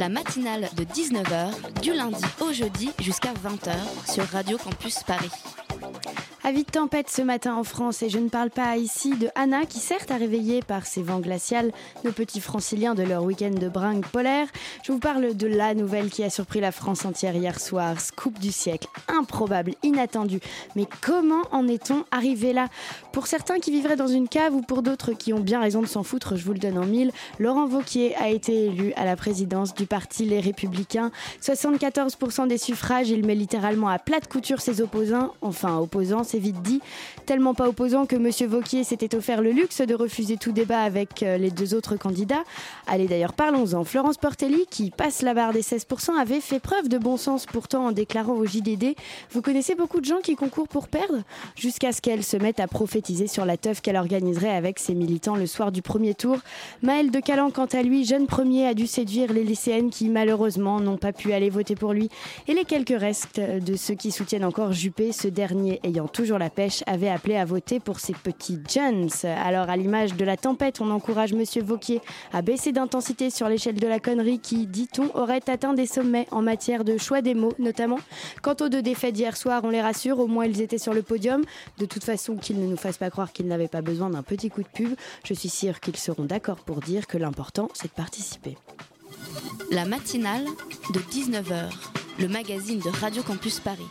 La matinale de 19h, du lundi au jeudi jusqu'à 20h sur Radio Campus Paris. Avis de tempête ce matin en France et je ne parle pas ici de Anna qui certes a réveillé par ses vents glaciales nos petits franciliens de leur week-end de bringue polaire. Je vous parle de la nouvelle qui a surpris la France entière hier soir, scoop du siècle, improbable, inattendu. Mais comment en est-on arrivé là? Pour certains qui vivraient dans une cave ou pour d'autres qui ont bien raison de s'en foutre, je vous le donne en mille, Laurent Vauquier a été élu à la présidence du parti Les Républicains. 74% des suffrages, il met littéralement à plate couture ses opposants, enfin opposants, c'est vite dit, tellement pas opposants que Monsieur Vauquier s'était offert le luxe de refuser tout débat avec euh, les deux autres candidats. Allez d'ailleurs, parlons-en. Florence Portelli, qui passe la barre des 16%, avait fait preuve de bon sens pourtant en déclarant au JDD Vous connaissez beaucoup de gens qui concourent pour perdre? Jusqu'à ce qu'elle se mette à prophétiser sur la teuf qu'elle organiserait avec ses militants le soir du premier tour. Maël de Calan, quant à lui, jeune premier, a dû séduire les lycéennes qui malheureusement n'ont pas pu aller voter pour lui. Et les quelques restes de ceux qui soutiennent encore Juppé, ce dernier ayant toujours la pêche, avait appelé à voter pour ses petits Jones. Alors à l'image de la tempête, on encourage Monsieur Vauquier à baisser d'intensité sur l'échelle de la connerie qui, dit-on, aurait atteint des sommets en matière de choix des mots notamment. Quant aux deux défaites d'hier soir, on les rassure, au moins ils étaient sur le podium. De toute façon, qu'ils ne nous fassent pas croire qu'ils n'avaient pas besoin d'un petit coup de pub, je suis sûre qu'ils seront d'accord pour dire que l'important c'est de participer. La matinale de 19h, le magazine de Radio Campus Paris.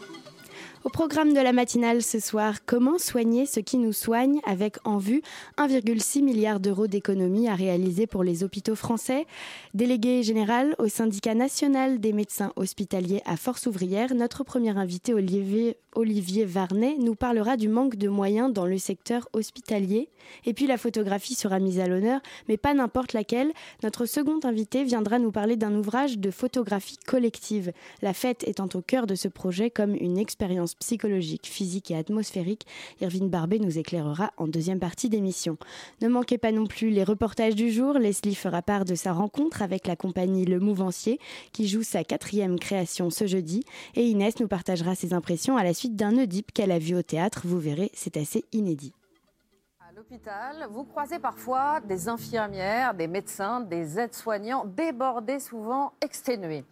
Au programme de la matinale ce soir, comment soigner ce qui nous soigne avec en vue 1,6 milliard d'euros d'économies à réaliser pour les hôpitaux français? Délégué général au syndicat national des médecins hospitaliers à Force ouvrière, notre premier invité Olivier, Varnet nous parlera du manque de moyens dans le secteur hospitalier. Et puis la photographie sera mise à l'honneur, mais pas n'importe laquelle. Notre second invité viendra nous parler d'un ouvrage de photographie collective. La fête étant au cœur de ce projet comme une expérience psychologique, physique et atmosphérique, Irvine Barbet nous éclairera en deuxième partie d'émission. Ne manquez pas non plus les reportages du jour. Leslie fera part de sa rencontre avec la compagnie Le Mouvancier qui joue sa quatrième création ce jeudi. Et Inès nous partagera ses impressions à la suite d'un Oedipe qu'elle a vu au théâtre. Vous verrez, c'est assez inédit. À l'hôpital, vous croisez parfois des infirmières, des médecins, des aides-soignants débordés, souvent exténués.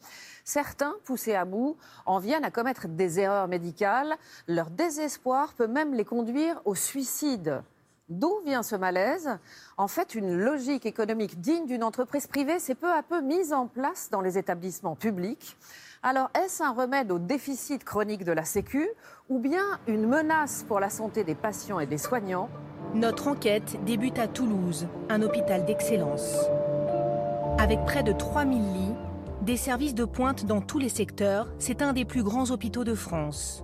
Certains, poussés à bout, en viennent à commettre des erreurs médicales. Leur désespoir peut même les conduire au suicide. D'où vient ce malaise? En fait, une logique économique digne d'une entreprise privée s'est peu à peu mise en place dans les établissements publics. Alors, est-ce un remède au déficit chronique de la Sécu ou bien une menace pour la santé des patients et des soignants? Notre enquête débute à Toulouse, un hôpital d'excellence. Avec près de 3000 lits, des services de pointe dans tous les secteurs, c'est un des plus grands hôpitaux de France.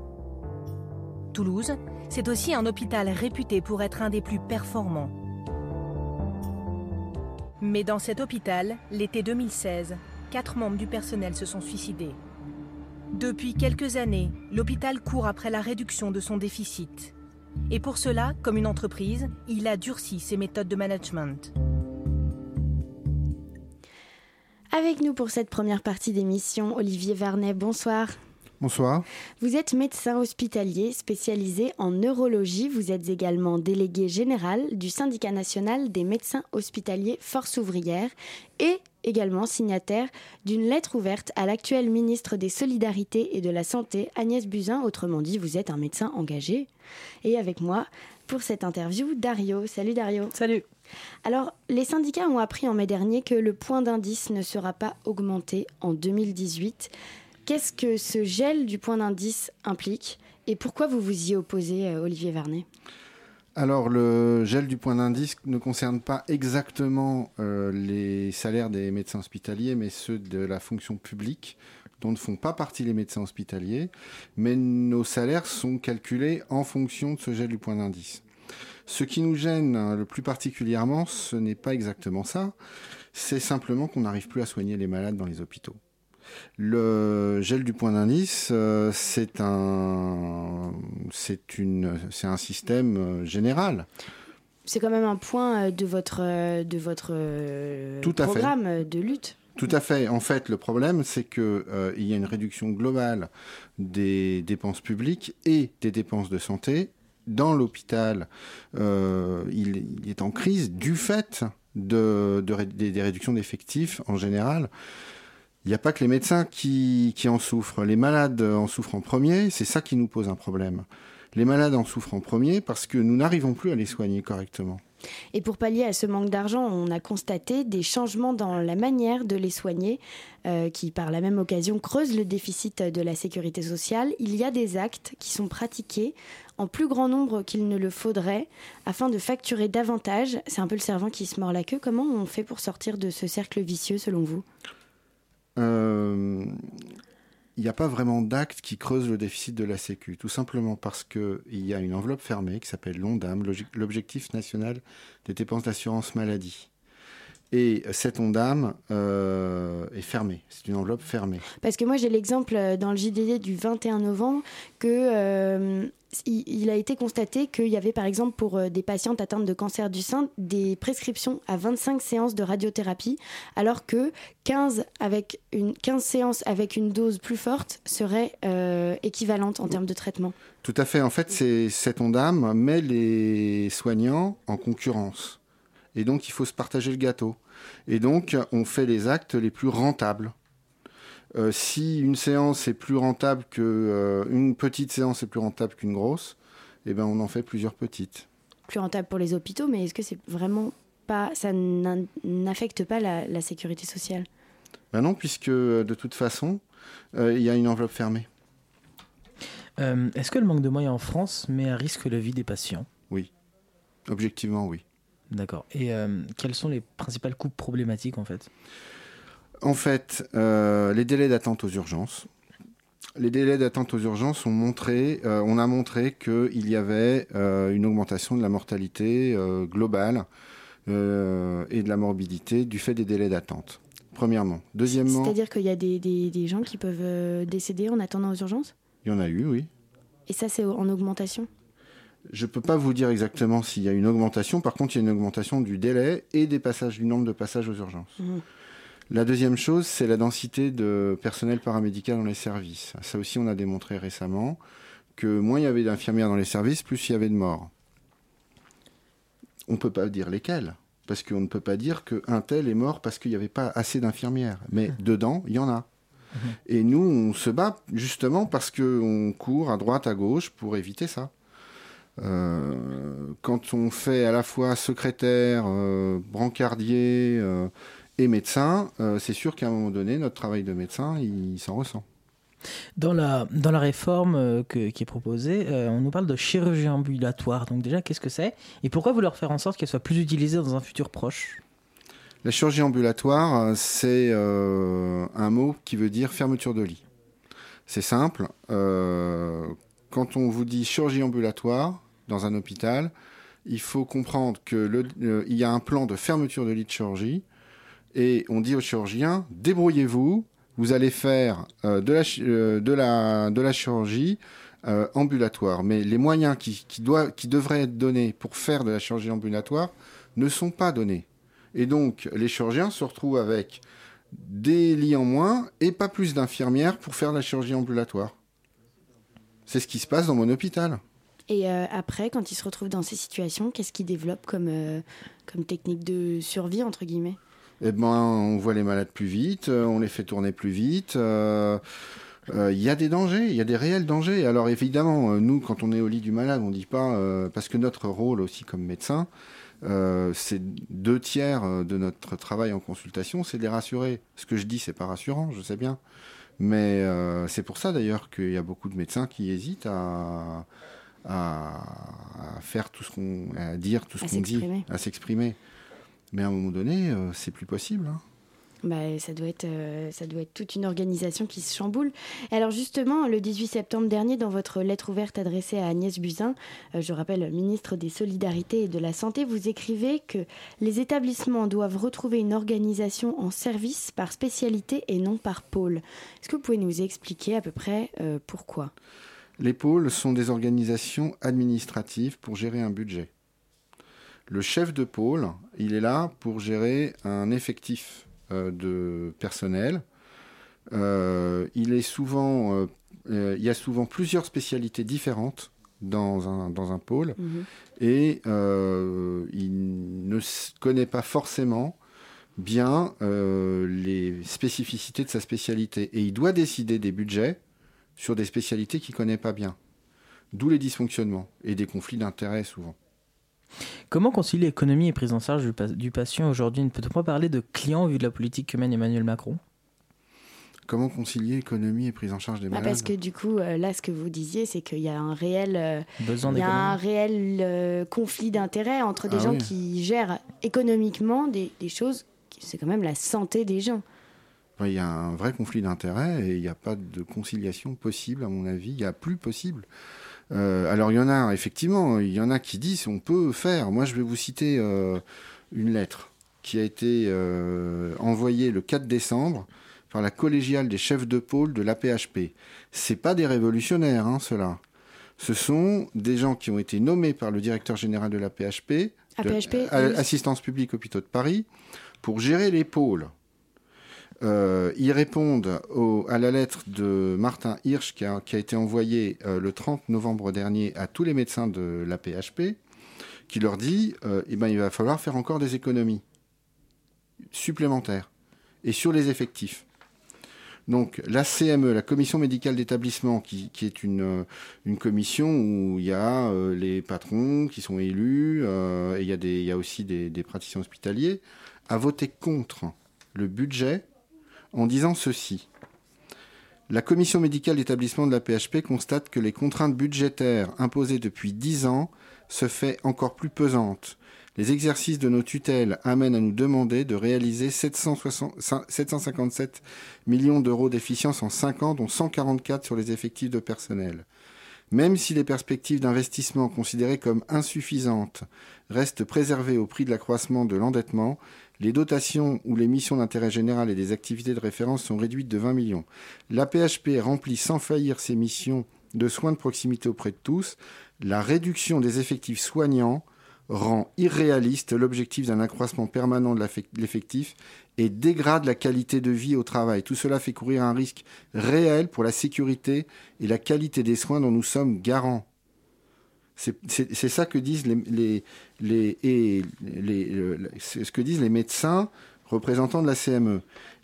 Toulouse, c'est aussi un hôpital réputé pour être un des plus performants. Mais dans cet hôpital, l'été 2016, quatre membres du personnel se sont suicidés. Depuis quelques années, l'hôpital court après la réduction de son déficit. Et pour cela, comme une entreprise, il a durci ses méthodes de management. Avec nous pour cette première partie d'émission, Olivier Varnet, bonsoir. Bonsoir. Vous êtes médecin hospitalier spécialisé en neurologie. Vous êtes également délégué général du syndicat national des médecins hospitaliers Force ouvrière et également signataire d'une lettre ouverte à l'actuel ministre des Solidarités et de la Santé, Agnès Buzyn. Autrement dit, vous êtes un médecin engagé. Et avec moi, pour cette interview, Dario. Salut Dario. Salut. Alors, les syndicats ont appris en mai dernier que le point d'indice ne sera pas augmenté en 2018. Qu'est-ce que ce gel du point d'indice implique et pourquoi vous vous y opposez, euh, Olivier Vernet? Alors, le gel du point d'indice ne concerne pas exactement euh, les salaires des médecins hospitaliers, mais ceux de la fonction publique, dont ne font pas partie les médecins hospitaliers. Mais nos salaires sont calculés en fonction de ce gel du point d'indice. Ce qui nous gêne hein, le plus particulièrement, ce n'est pas exactement ça, c'est simplement qu'on n'arrive plus à soigner les malades dans les hôpitaux. Le gel du point d'indice, euh, c'est un, c'est une, c'est un système euh, général. C'est quand même un point euh, de votre, de votre euh, Tout à fait. programme de lutte. Tout à fait. En fait, le problème, c'est que euh, y a une réduction globale des dépenses publiques et des dépenses de santé. Dans l'hôpital, euh, il, est en crise du fait des, réductions d'effectifs en général. Il n'y a pas que les médecins qui en souffrent. Les malades en souffrent en premier. C'est ça qui nous pose un problème. Les malades en souffrent en premier parce que nous n'arrivons plus à les soigner correctement. Et pour pallier à ce manque d'argent, on a constaté des changements dans la manière de les soigner, euh, qui par la même occasion creusent le déficit de la sécurité sociale. Il y a des actes qui sont pratiqués en plus grand nombre qu'il ne le faudrait, afin de facturer davantage. C'est un peu le servant qui se mord la queue. Comment on fait pour sortir de ce cercle vicieux, selon vous? Euh, il n'y a pas vraiment d'acte qui creuse le déficit de la Sécu, tout simplement parce qu'il y a une enveloppe fermée qui s'appelle l'ONDAM, l'obje- l'Objectif national des dépenses d'assurance maladie. Et cette ONDAM euh, est fermée, c'est une enveloppe fermée. Parce que moi, j'ai l'exemple euh, dans le JDD du 21 novembre que euh, il, il a été constaté qu'il y avait, par exemple, pour euh, des patientes atteintes de cancer du sein, des prescriptions à 25 séances de radiothérapie, alors que 15, avec une, 15 séances avec une dose plus forte seraient euh, équivalentes en termes de traitement. Tout à fait, en fait, c'est cette ONDAM met les soignants en concurrence. Et donc, il faut se partager le gâteau. Et donc, on fait les actes les plus rentables. Euh, si une séance est plus rentable que euh, une petite séance est plus rentable qu'une grosse, eh ben on en fait plusieurs petites. Plus rentable pour les hôpitaux, mais est-ce que c'est vraiment pas, ça n'affecte pas la, la sécurité sociale? Ben non, puisque euh, de toute façon, euh, il y a une enveloppe fermée. Euh, Est-ce que le manque de moyens en France met à risque la vie des patients? Oui, objectivement oui. D'accord. Et euh, quelles sont les principales coupes problématiques en fait? En fait, euh, les délais d'attente aux urgences. Les délais d'attente aux urgences ont montré, euh, on a montré qu'il y avait euh, une augmentation de la mortalité euh, globale euh, et de la morbidité du fait des délais d'attente. Premièrement. Deuxièmement, C'est-à-dire qu'il y a des, des- des gens qui peuvent décéder en attendant aux urgences? Il y en a eu, oui. Et ça, c'est en augmentation? Je ne peux pas vous dire exactement s'il y a une augmentation. Par contre, il y a une augmentation du délai et des passages, du nombre de passages aux urgences. Mhm. La deuxième chose, c'est la densité de personnel paramédical dans les services. Ça aussi, on a démontré récemment que moins il y avait d'infirmières dans les services, plus il y avait de morts. On ne peut pas dire lesquelles, parce qu'on ne peut pas dire qu'un tel est mort parce qu'il n'y avait pas assez d'infirmières. Mais dedans, il y en a. Et nous, on se bat justement parce qu'on court à droite, à gauche pour éviter ça. Euh, quand on fait à la fois secrétaire, euh, brancardier euh, et médecin, c'est sûr qu'à un moment donné, notre travail de médecin, il, s'en ressent. Dans la, dans la réforme que- qui est proposée, euh, on nous parle de chirurgie ambulatoire. Donc déjà, qu'est-ce que c'est? Et pourquoi vouloir faire en sorte qu'elle soit plus utilisée dans un futur proche? La chirurgie ambulatoire, c'est euh, un mot qui veut dire fermeture de lit. C'est simple. euh, quand on vous dit chirurgie ambulatoire dans un hôpital, il faut comprendre que euh, y a un plan de fermeture de lit de chirurgie et on dit aux chirurgiens débrouillez-vous, vous allez faire euh, de, la, chi- euh, de, la, chirurgie ambulatoire. Mais les moyens qui, qui devraient être donnés pour faire de la chirurgie ambulatoire ne sont pas donnés. Et donc, les chirurgiens se retrouvent avec des lits en moins et pas plus d'infirmières pour faire de la chirurgie ambulatoire. C'est ce qui se passe dans mon hôpital. Et euh, après, quand ils se retrouvent dans ces situations, qu'est-ce qu'ils développent comme, euh, technique de survie, entre guillemets? Eh ben, on voit les malades plus vite, euh, on les fait tourner plus vite. Il y a des dangers, il y a des réels dangers. Alors évidemment, nous, quand on est au lit du malade, on ne dit pas, parce que notre rôle aussi comme médecin, c'est deux tiers de notre travail en consultation, c'est de les rassurer. Ce que je dis, c'est pas rassurant, je sais bien. Mais c'est pour ça d'ailleurs qu'il y a beaucoup de médecins qui hésitent à, à, à faire tout ce qu'on, à dire tout ce qu'on dit, à s'exprimer. Mais à un moment donné, euh, c'est plus possible. hein. Bah, ça, doit être, euh, ça doit être toute une organisation qui se chamboule. Alors justement, le 18 septembre dernier, dans votre lettre ouverte adressée à Agnès Buzyn, euh, je rappelle ministre des Solidarités et de la Santé, vous écrivez que les établissements doivent retrouver une organisation en service par spécialité et non par pôle. Est-ce que vous pouvez nous expliquer à peu près euh, pourquoi? Les pôles sont des organisations administratives pour gérer un budget. Le chef de pôle, il est là pour gérer un effectif euh, de personnel. Euh, il, est souvent, euh, il y a souvent plusieurs spécialités différentes dans un, dans un pôle Mhm. et il ne connaît pas forcément bien les spécificités de sa spécialité et il doit décider des budgets sur des spécialités qu'il ne connaît pas bien. D'où les dysfonctionnements et des conflits d'intérêts souvent. Comment concilier économie et prise en charge du, pa- du patient aujourd'hui? Ne peut-on pas parler de client vu de la politique que mène Emmanuel Macron? Comment concilier économie et prise en charge des Bah, malades? Parce que du coup, euh, là, ce que vous disiez, c'est qu'il y a un réel, euh, Besoin il y a un réel euh, conflit d'intérêts entre des Ah gens oui. qui gèrent économiquement des, des choses, qui- c'est quand même la santé des gens. Enfin, Il y a un vrai conflit d'intérêts et il n'y a pas de conciliation possible, à mon avis. Il n'y a plus possible. Euh, alors, il y en a, effectivement, il y en a qui disent on peut faire. Moi, je vais vous citer euh, une lettre qui a été euh, envoyée le 4 décembre par la collégiale des chefs de pôle de l'APHP. C'est pas des révolutionnaires, hein, ceux-là. Ce sont des gens qui ont été nommés par le directeur général de l'APHP, de- APHP, à- oui. Assistance publique hôpitaux de Paris, pour gérer les pôles. Euh, ils répondent à la lettre de Martin Hirsch qui a, qui a été envoyée euh, le 30 novembre dernier à tous les médecins de la PHP, qui leur dit euh, eh ben, il va falloir faire encore des économies supplémentaires et sur les effectifs. Donc la CME, la commission médicale d'établissement, qui, est une, commission où il y a les patrons qui sont élus et il y, a aussi des praticiens hospitaliers, a voté contre le budget en disant ceci. La commission médicale d'établissement de la PHP constate que les contraintes budgétaires imposées depuis 10 ans se fait encore plus pesantes. Les exercices de nos tutelles amènent à nous demander de réaliser 760 757 millions d'euros d'efficience en 5 ans, dont 144 sur les effectifs de personnel. Même si les perspectives d'investissement considérées comme insuffisantes restent préservées au prix de l'accroissement de l'endettement, les dotations ou les missions d'intérêt général et des activités de référence sont réduites de 20 millions. L'APHP remplit sans faillir ses missions de soins de proximité auprès de tous. La réduction des effectifs soignants rend irréaliste l'objectif d'un accroissement permanent de l'effectif et dégrade la qualité de vie au travail. Tout cela fait courir un risque réel pour la sécurité et la qualité des soins dont nous sommes garants. C'est ça que disent les, les, les, et les- le- c'est ce que disent les médecins représentants de la CME.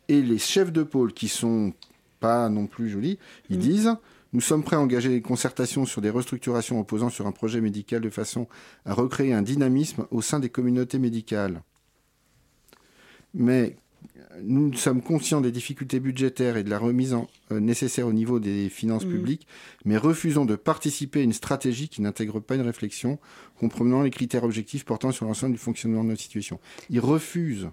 Et les chefs de pôle, qui sont pas non plus jolis, ils Mm. disent nous sommes prêts à engager des concertations sur des restructurations reposant sur un projet médical de façon à recréer un dynamisme au sein des communautés médicales. Mais nous sommes conscients des difficultés budgétaires et de la remise en, euh, nécessaire au niveau des finances Mhm. publiques, mais refusons de participer à une stratégie qui n'intègre pas une réflexion comprenant les critères objectifs portant sur l'ensemble du fonctionnement de notre situation. Ils refusent.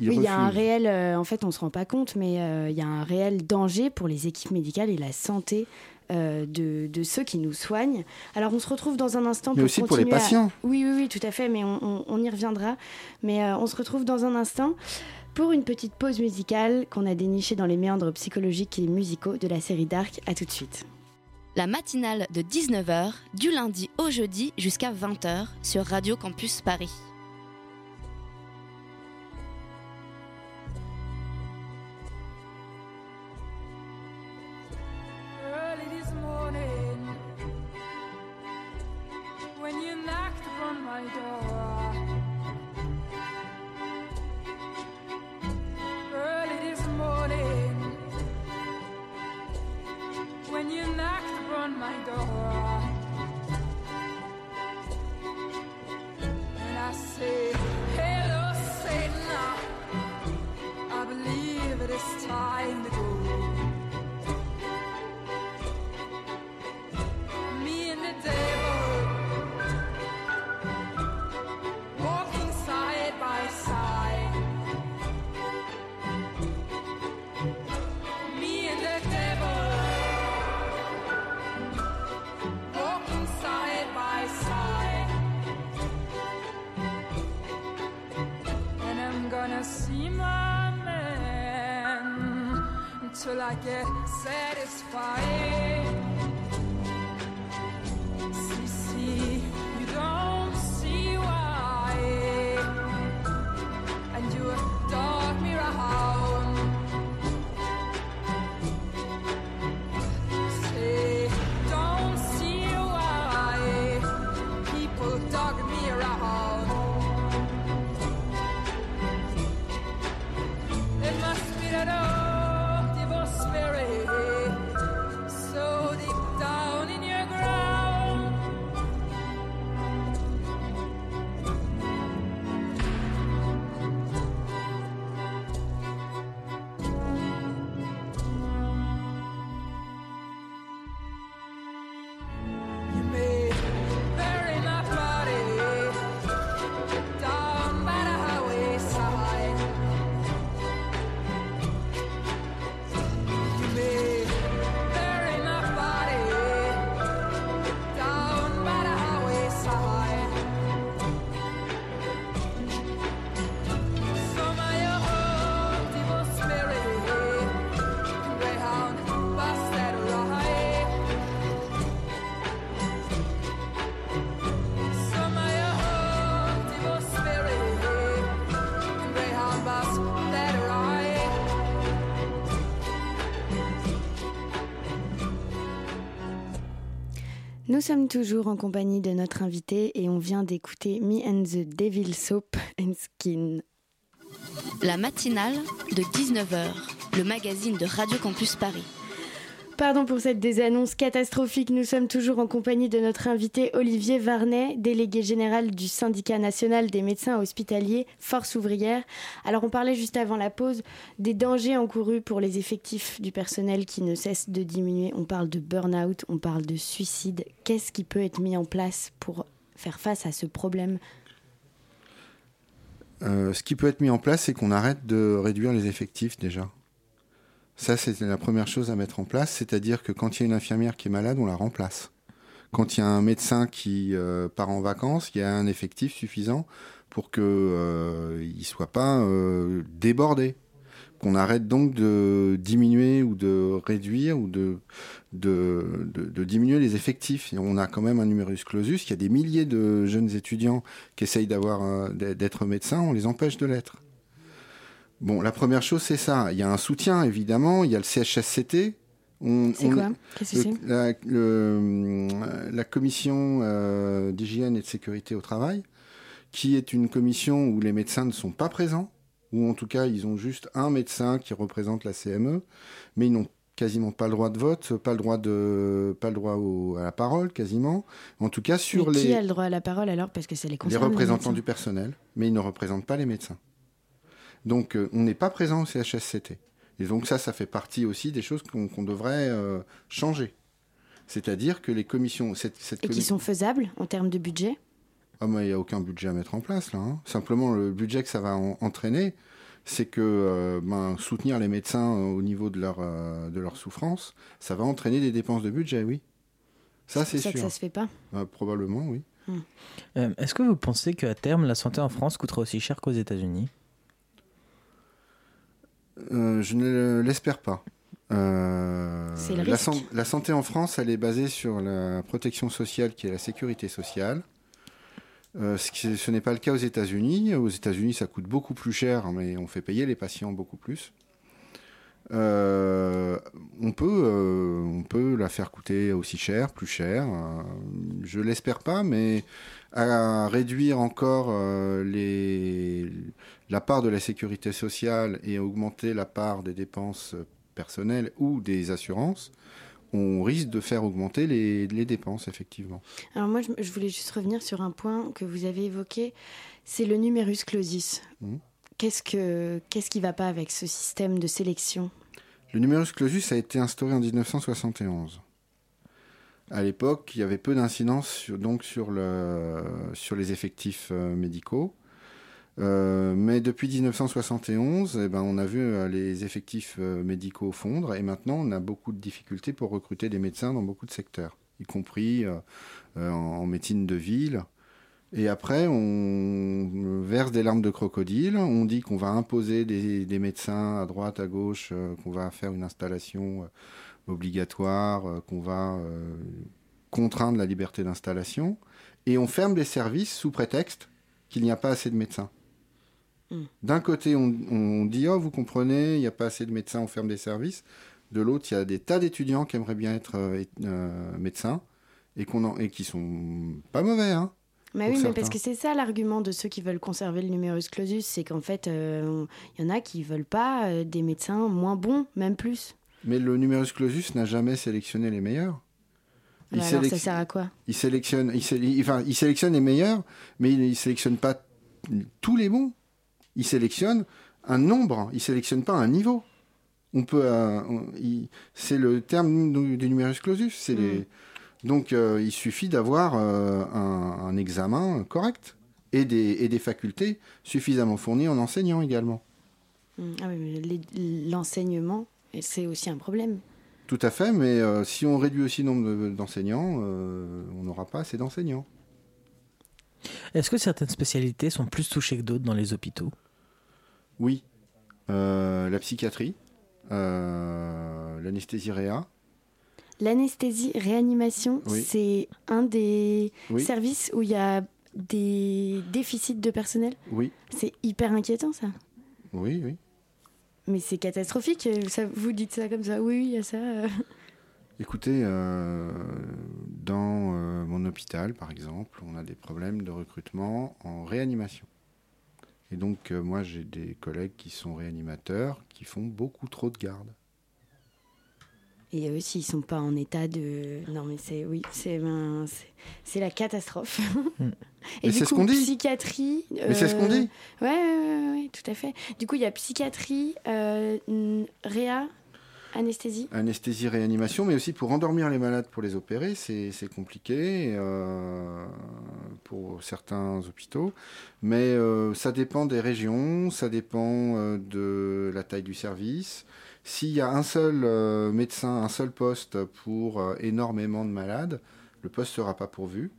Ils Oui, il y a un réel, euh, en fait, on se rend pas compte, mais euh, il y a un réel danger pour les équipes médicales et la santé de, de ceux qui nous soignent. Alors, on se retrouve dans un instant Mais pour aussi pour les à- patients. Oui, oui, oui, tout à fait, mais on, on- on y reviendra. Mais on se retrouve dans un instant pour une petite pause musicale qu'on a dénichée dans les méandres psychologiques et musicaux de la série Dark. À tout de suite. La matinale de 19h, du lundi au jeudi jusqu'à 20h sur Radio Campus Paris. get it. Nous sommes toujours en compagnie de notre invité et on vient d'écouter Me and the Devil Soap and Skin. La matinale de 19h, le magazine de Radio Campus Paris. Pardon pour cette désannonce catastrophique. Nous sommes toujours en compagnie de notre invité Olivier Varnet, délégué général du syndicat national des médecins hospitaliers Force ouvrière. Alors on parlait juste avant la pause des dangers encourus pour les effectifs du personnel qui ne cessent de diminuer. On parle de burn-out, on parle de suicide. Qu'est-ce qui peut être mis en place pour faire face à ce problème? Euh, ce qui peut être mis en place, c'est qu'on arrête de réduire les effectifs déjà. Ça, c'est la première chose à mettre en place, c'est-à-dire que quand il y a une infirmière qui est malade, on la remplace. Quand il y a un médecin qui euh, part en vacances, il y a un effectif suffisant pour qu'il ne soit pas euh, débordé. Qu'on arrête donc de diminuer ou de réduire ou de, diminuer les effectifs. On a quand même un numerus clausus. Il y a des milliers de jeunes étudiants qui essayent euh, d'être médecins, on les empêche de l'être. Bon, la première chose, c'est ça. Il y a un soutien, évidemment. Il y a le CHSCT. C'est quoi Qu'est-ce que c'est la, le- la commission euh, d'hygiène et de sécurité au travail, qui est une commission où les médecins ne sont pas présents, ou en tout cas ils ont juste un médecin qui représente la CME, mais ils n'ont quasiment pas le droit de vote, pas le droit de, pas le droit au- à la parole, quasiment. En tout cas sur Mais les Qui a le droit à la parole alors? Parce que c'est les les représentants du personnel, mais ils ne représentent pas les médecins. Donc euh, on n'est pas présent au CHSCT. Et donc ça, ça fait partie aussi des choses qu'on devrait euh, changer. C'est-à-dire que les commissions... Cette, cette Et qui sont faisables en termes de budget? Ah, mais il n'y a aucun budget à mettre en place là. hein. Simplement, le budget que ça va en- entraîner, c'est que euh, ben, soutenir les médecins euh, au niveau de leur, euh, de leur souffrance, ça va entraîner des dépenses de budget, oui. Ça, c'est sûr. que ça se fait pas. Euh, probablement, oui. Euh, Est-ce que vous pensez qu'à terme, la santé en France coûtera aussi cher qu'aux États-Unis? Euh, je ne l'espère pas. Euh, le la, risque. san- la santé en France, elle est basée sur la protection sociale qui est la sécurité sociale. Euh, ce n'est pas le cas aux États-Unis. Aux États-Unis, ça coûte beaucoup plus cher, mais on fait payer les patients beaucoup plus. Euh, on, peut, euh, on peut la faire coûter aussi cher, plus cher. Euh, je l'espère pas, mais à réduire encore les, la part de la sécurité sociale et augmenter la part des dépenses personnelles ou des assurances, on risque de faire augmenter les, les dépenses, effectivement. Alors moi, je, je voulais juste revenir sur un point que vous avez évoqué, c'est le numerus clausus. Mhm. Qu'est-ce que qu'est-ce qui va pas avec ce système de sélection? Le numerus clausus a été instauré en 1971. À l'époque, il y avait peu d'incidence sur, donc sur, le, sur les effectifs euh, médicaux. Euh, mais depuis 1971, eh ben, on a vu euh, les effectifs euh, médicaux fondre et maintenant on a beaucoup de difficultés pour recruter des médecins dans beaucoup de secteurs, y compris en, médecine de ville. Et après, on verse des larmes de crocodile. On dit qu'on va imposer des, des médecins à droite, à gauche, qu'on va faire une installation obligatoire, qu'on va contraindre la liberté d'installation. Et on ferme des services sous prétexte qu'il n'y a pas assez de médecins. Mm. D'un côté, on, on dit Oh, vous comprenez, il n'y a pas assez de médecins, on ferme des services. De l'autre, il y a des tas d'étudiants qui aimeraient bien être euh, euh, médecins et, qu'on en- et qui sont pas mauvais. Hein. Bah oui, mais parce que c'est ça l'argument de ceux qui veulent conserver le numerus clausus, c'est qu'en fait, euh, il y en a qui veulent pas euh, des médecins moins bons, même plus. Mais le numerus clausus n'a jamais sélectionné les meilleurs. Alors, ça sert à quoi? il sélectionne, il, sé- il- enfin, il sélectionne les meilleurs, mais il ne sélectionne pas tous les bons. Il sélectionne un nombre, il sélectionne pas un niveau. On peut, euh, c'est le terme du, du numerus clausus. C'est les, donc euh, il suffit d'avoir euh, un, un examen correct et des, et des facultés suffisamment fournies en enseignant également. Mm. Ah oui, l'enseignement, c'est aussi un problème. Tout à fait, mais si on réduit aussi le nombre de- d'enseignants, on n'aura pas assez d'enseignants. Est-ce que certaines spécialités sont plus touchées que d'autres dans les hôpitaux? Oui. Euh, la psychiatrie, euh, l'anesthésie réa. L'anesthésie réanimation, Oui. c'est un des Oui. services où il y a des déficits de personnel? Oui, C'est hyper inquiétant ça. oui, oui. Mais c'est catastrophique. euh, Ça, vous dites ça comme ça. Oui, oui, il y a ça. Écoutez, euh, dans euh, mon hôpital, par exemple, on a des problèmes de recrutement en réanimation. Et donc, euh, moi, j'ai des collègues qui sont réanimateurs qui font beaucoup trop de gardes. Et eux aussi, ils sont pas en état de. Non, mais c'est oui, c'est ben, c'est- la catastrophe. Et Mais du c'est ce coup, qu'on dit. psychiatrie. Mais c'est ce qu'on dit. Ouais, ouais, ouais, ouais, tout à fait. Du coup, il y a psychiatrie, réa, anesthésie. Anesthésie, réanimation, mais aussi pour endormir les malades pour les opérer, c'est compliqué euh, pour certains hôpitaux. Mais euh, ça dépend des régions, ça dépend euh, de la taille du service. S'il y a un seul médecin, un seul poste pour énormément de malades, le poste ne sera pas pourvu.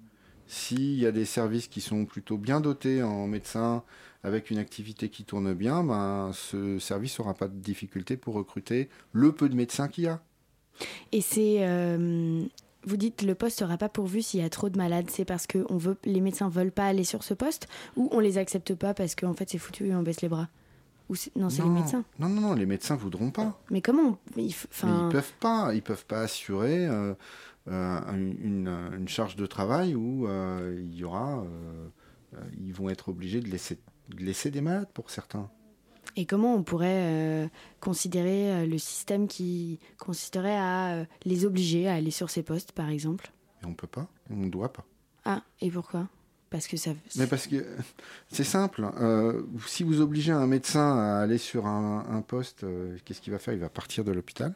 S'il y a des services qui sont plutôt bien dotés en médecins, avec une activité qui tourne bien, ben, ce service n'aura pas de difficulté pour recruter le peu de médecins qu'il y a. Et c'est. euh, vous dites le poste sera pas pourvu s'il y a trop de malades. C'est parce que on veut, les médecins veulent pas aller sur ce poste ou on les accepte pas parce qu'en fait c'est foutu et on baisse les bras? Ou non, c'est les médecins? Non, non, non, les médecins voudront pas. Mais comment on- il f- Mais ils peuvent pas. Ils peuvent pas assurer euh, euh, une, une- charge de travail où il y aura. ils vont être obligés de laisser, laisser des malades pour certains. Et comment on pourrait euh, considérer euh, le système qui consisterait à euh, les obliger à aller sur ces postes, par exemple? Et on peut pas. On ne doit pas. Ah, et pourquoi? Parce que ça. Mais parce que c'est simple. euh, si vous obligez un médecin à aller sur un, un poste, euh, qu'est-ce qu'il va faire? Il va partir de l'hôpital.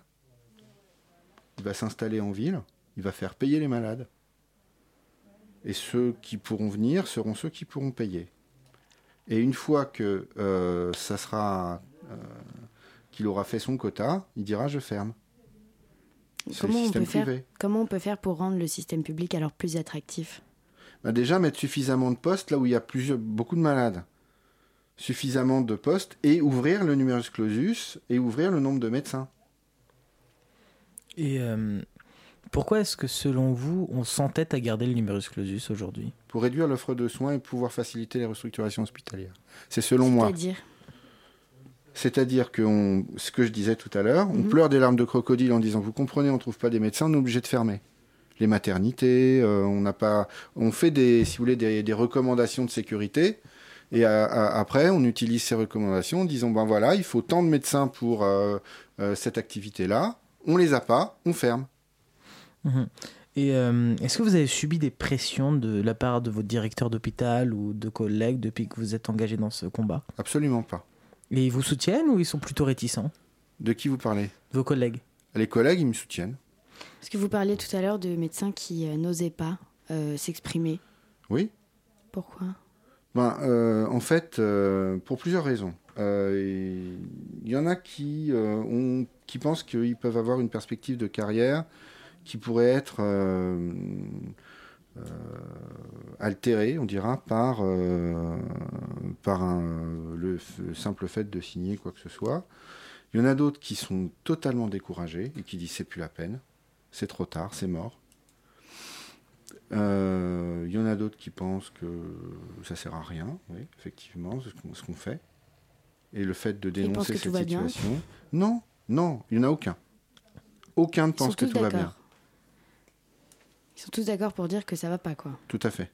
Il va s'installer en ville. Il va faire payer les malades. Et ceux qui pourront venir seront ceux qui pourront payer. Et une fois que euh, ça sera euh, qu'il aura fait son quota, il dira je ferme. Comment on, peut faire, comment on peut faire pour rendre le système public alors plus attractif? Bah, déjà mettre suffisamment de postes là où il y a plusieurs, beaucoup de malades. Suffisamment de postes et ouvrir le numerus clausus et ouvrir le nombre de médecins. Et euh, pourquoi est-ce que selon vous, on s'entête à garder le numerus clausus aujourd'hui? Pour réduire l'offre de soins et pouvoir faciliter les restructurations hospitalières. C'est selon moi. C'est-à-dire? C'est-à-dire que on- ce que je disais tout à l'heure, on Mhm. pleure des larmes de crocodile en disant vous comprenez, on trouve pas des médecins, on est obligé de fermer. Les maternités, euh, on n'a pas, on fait des, si vous voulez, des, des recommandations de sécurité. Et à- à- après, on utilise ces recommandations en disant ben voilà, il faut tant de médecins pour euh, euh, cette activité-là. On les a pas, on ferme. Mhm. Et euh, est-ce que vous avez subi des pressions de la part de votre directeur d'hôpital ou de collègues depuis que vous êtes engagé dans ce combat? Absolument pas. Et ils vous soutiennent ou ils sont plutôt réticents? De qui vous parlez? Vos collègues Les collègues, ils me soutiennent. Parce que vous parliez tout à l'heure de médecins qui euh, n'osaient pas euh, s'exprimer. Oui. Pourquoi? Ben, euh, en fait, euh, pour plusieurs raisons. Euh, Il y en a qui, euh, ont, qui pensent qu'ils peuvent avoir une perspective de carrière qui pourrait être euh, euh, altérés, on dira, par, euh, par un- le, simple fait de signer quoi que ce soit. Il y en a d'autres qui sont totalement découragés et qui disent c'est plus la peine, c'est trop tard, c'est mort. Euh, Il y en a d'autres qui pensent que ça sert à rien, oui, effectivement, ce qu'on- fait. Et le fait de dénoncer cette situation. Non, non, il n'y en a aucun. Aucun ne pense que tout va bien. Ils sont tous d'accord pour dire que ça va pas, quoi. Tout à fait.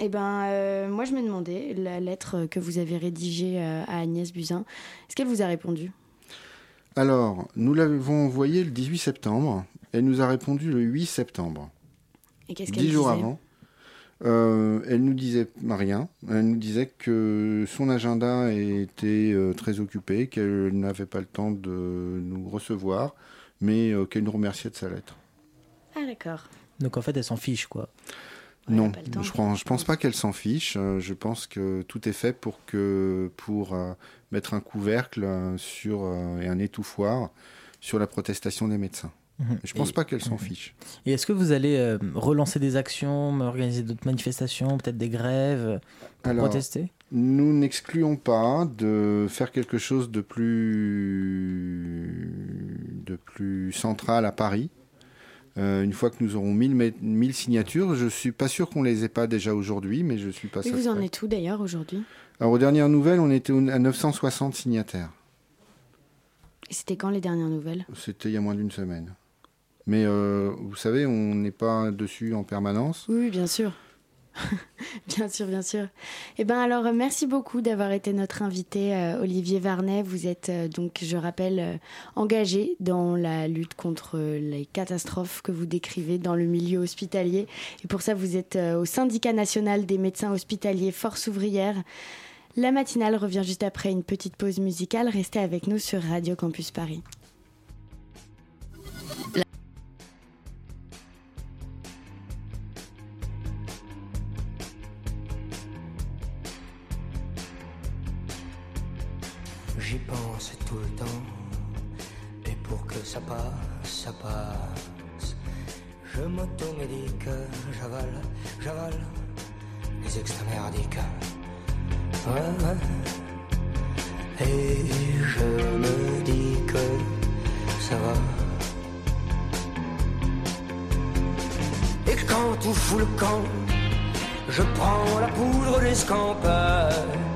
Eh ben, euh, moi, je me demandais, la lettre que vous avez rédigée euh, à Agnès Buzyn, est-ce qu'elle vous a répondu? Alors, nous l'avons envoyé le 18 septembre. Elle nous a répondu le 8 septembre. Et qu'est-ce qu'elle Dix jours avant. Euh, elle nous disait rien. Elle nous disait que son agenda était euh, très occupé, qu'elle n'avait pas le temps de nous recevoir, mais euh, qu'elle nous remerciait de sa lettre. Ah, d'accord. Donc en fait, elle s'en fiche, quoi. non, je pense, je pense pas qu'elle s'en fiche. Euh, je pense que tout est fait pour que pour euh, mettre un couvercle sur euh, et un étouffoir sur la protestation des médecins. Mhm. Je pense Et- pas qu'elle s'en Mhm. fiche. Et est-ce que vous allez euh, relancer des actions, organiser d'autres manifestations, peut-être des grèves pour Alors, protester? Nous n'excluons pas de faire quelque chose de plus, de plus central à Paris. Euh, une fois que nous aurons 1000, mé- 1000 signatures, je suis pas sûr qu'on les ait pas déjà aujourd'hui, mais je suis pas Et vous en êtes où d'ailleurs aujourd'hui? Alors aux dernières nouvelles, on était à 960 signataires. Et c'était quand les dernières nouvelles? C'était il y a moins d'une semaine. Mais euh, vous savez, on n'est pas dessus en permanence. Oui, bien sûr. bien sûr, bien sûr. Eh bien alors, merci beaucoup d'avoir été notre invité, euh, Olivier Varnet. Vous êtes euh, donc, je rappelle, euh, engagé dans la lutte contre les catastrophes que vous décrivez dans le milieu hospitalier. Et pour ça, vous êtes au syndicat national des médecins hospitaliers Force ouvrière. La matinale revient juste après une petite pause musicale. Restez avec nous sur Radio Campus Paris. J'y pense tout le temps. Et pour que ça passe, ça passe. Je m'automédique, j'avale, j'avale les extra merdiques. Ouais, ouais. Et je me dis que ça va. Et quand tout fout le camp, je prends la poudre Comme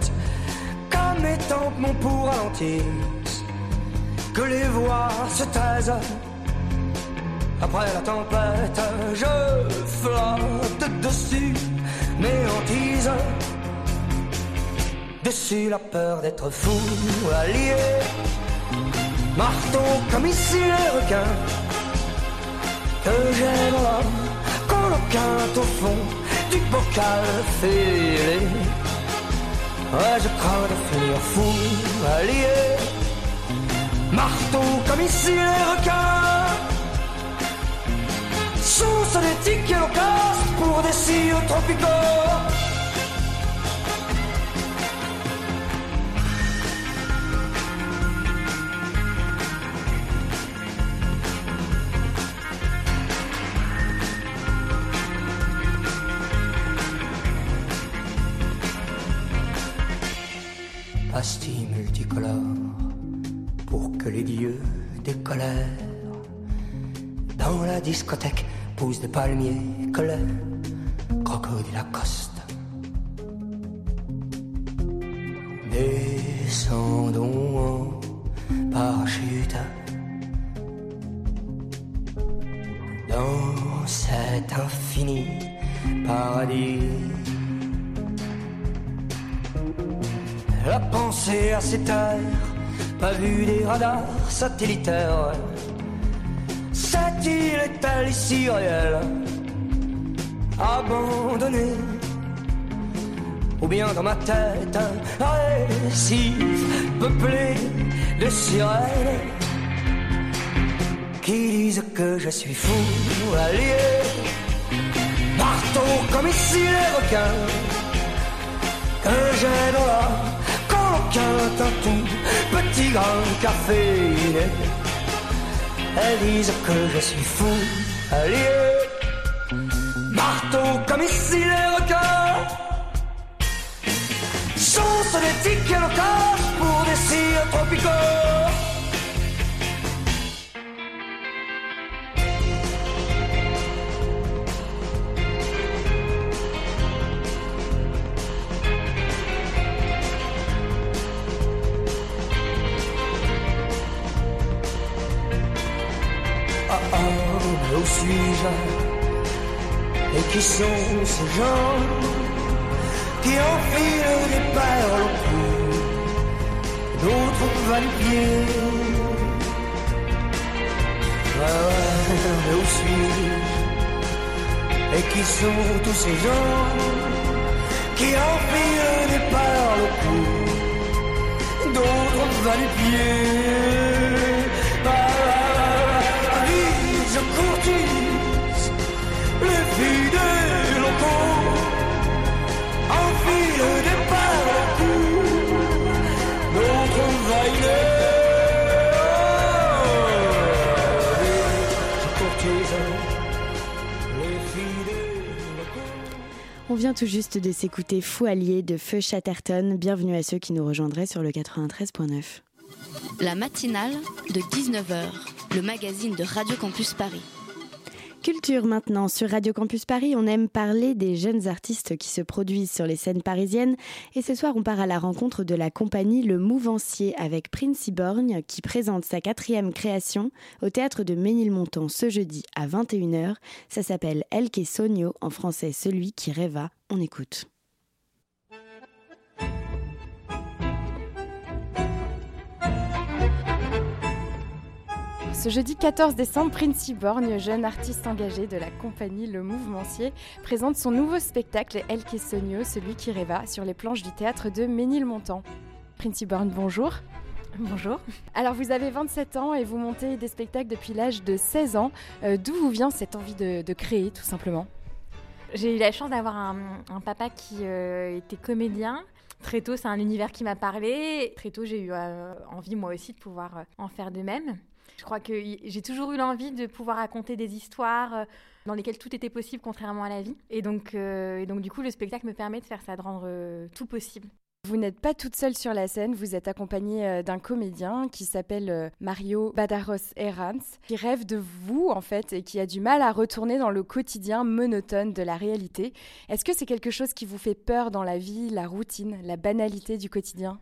mes tempes mon pour ralentisse Que les voix se taisent. Après la tempête Je flotte dessus mes hantises Dessus la peur d'être fou allié. Marteau comme ici les requins Que j'ai dans l'âme Coloquinte au fond du bocal fêlé Ouais, je crains de finir fou, allié. Marteau comme ici les requins. Source d'éthique et loquace pour des cires tropicaux. Palmiers colères, crocodile Lacoste. Descendons en parachute dans cet infini paradis. La pensée à ces terres, pas vu des radars satellitaires. Cette île est-elle ici réelle, abandonnée Ou bien dans ma tête, un récif peuplé de sirènes qui disent que je suis fou allié, marteau comme ici les requins que j'ai dans la coloquinte un tout petit grain de café. Elles disent que je suis fou, allié. Marteau comme ici les requins. Chance des tickets locaux pour des cires tropicaux? Qui sont ces gens Qui enfilent des perles au D'autres va-les-pieds Ouais, ouais, mais où suis-je? Et qui sont tous ces gens Qui enfilent des perles au D'autres je vient tout juste de s'écouter Fou de Feu Chatterton. Bienvenue à ceux qui nous rejoindraient sur le 93.9. La matinale de 19h, le magazine de Radio Campus Paris. Culture maintenant sur Radio Campus Paris, on aime parler des jeunes artistes qui se produisent sur les scènes parisiennes et ce soir on part à la rencontre de la compagnie Le Mouvancier avec Prince Borgne qui présente sa quatrième création au théâtre de Ménilmontant ce jeudi à 21h. Ça s'appelle El que Sogno, en français celui qui rêva. On écoute. Ce jeudi 14 décembre, Prince Borgne, jeune artiste engagé de la compagnie Le Mouvancier, présente son nouveau spectacle El que Sogno, celui qui rêva, sur les planches du théâtre de Ménilmontant. Prince Borgne, bonjour. Bonjour. Alors vous avez 27 ans et vous montez des spectacles depuis l'âge de 16 ans. Euh, D'où vous vient cette envie de, de créer tout simplement? J'ai eu la chance d'avoir un, un, papa qui euh, était comédien. Très tôt, c'est un univers qui m'a parlé. Très tôt, j'ai eu euh, envie moi aussi de pouvoir en faire de même. Je crois que j'ai toujours eu l'envie de pouvoir raconter des histoires euh, dans lesquelles tout était possible contrairement à la vie. Et donc, euh, donc du coup, le spectacle me permet de faire ça, de rendre euh, tout possible. Vous n'êtes pas toute seule sur la scène, vous êtes accompagnée d'un comédien qui s'appelle Mario Badaros Herans, qui rêve de vous en fait et qui a du mal à retourner dans le quotidien monotone de la réalité. Est-ce que c'est quelque chose qui vous fait peur dans la vie, la routine, la banalité du quotidien?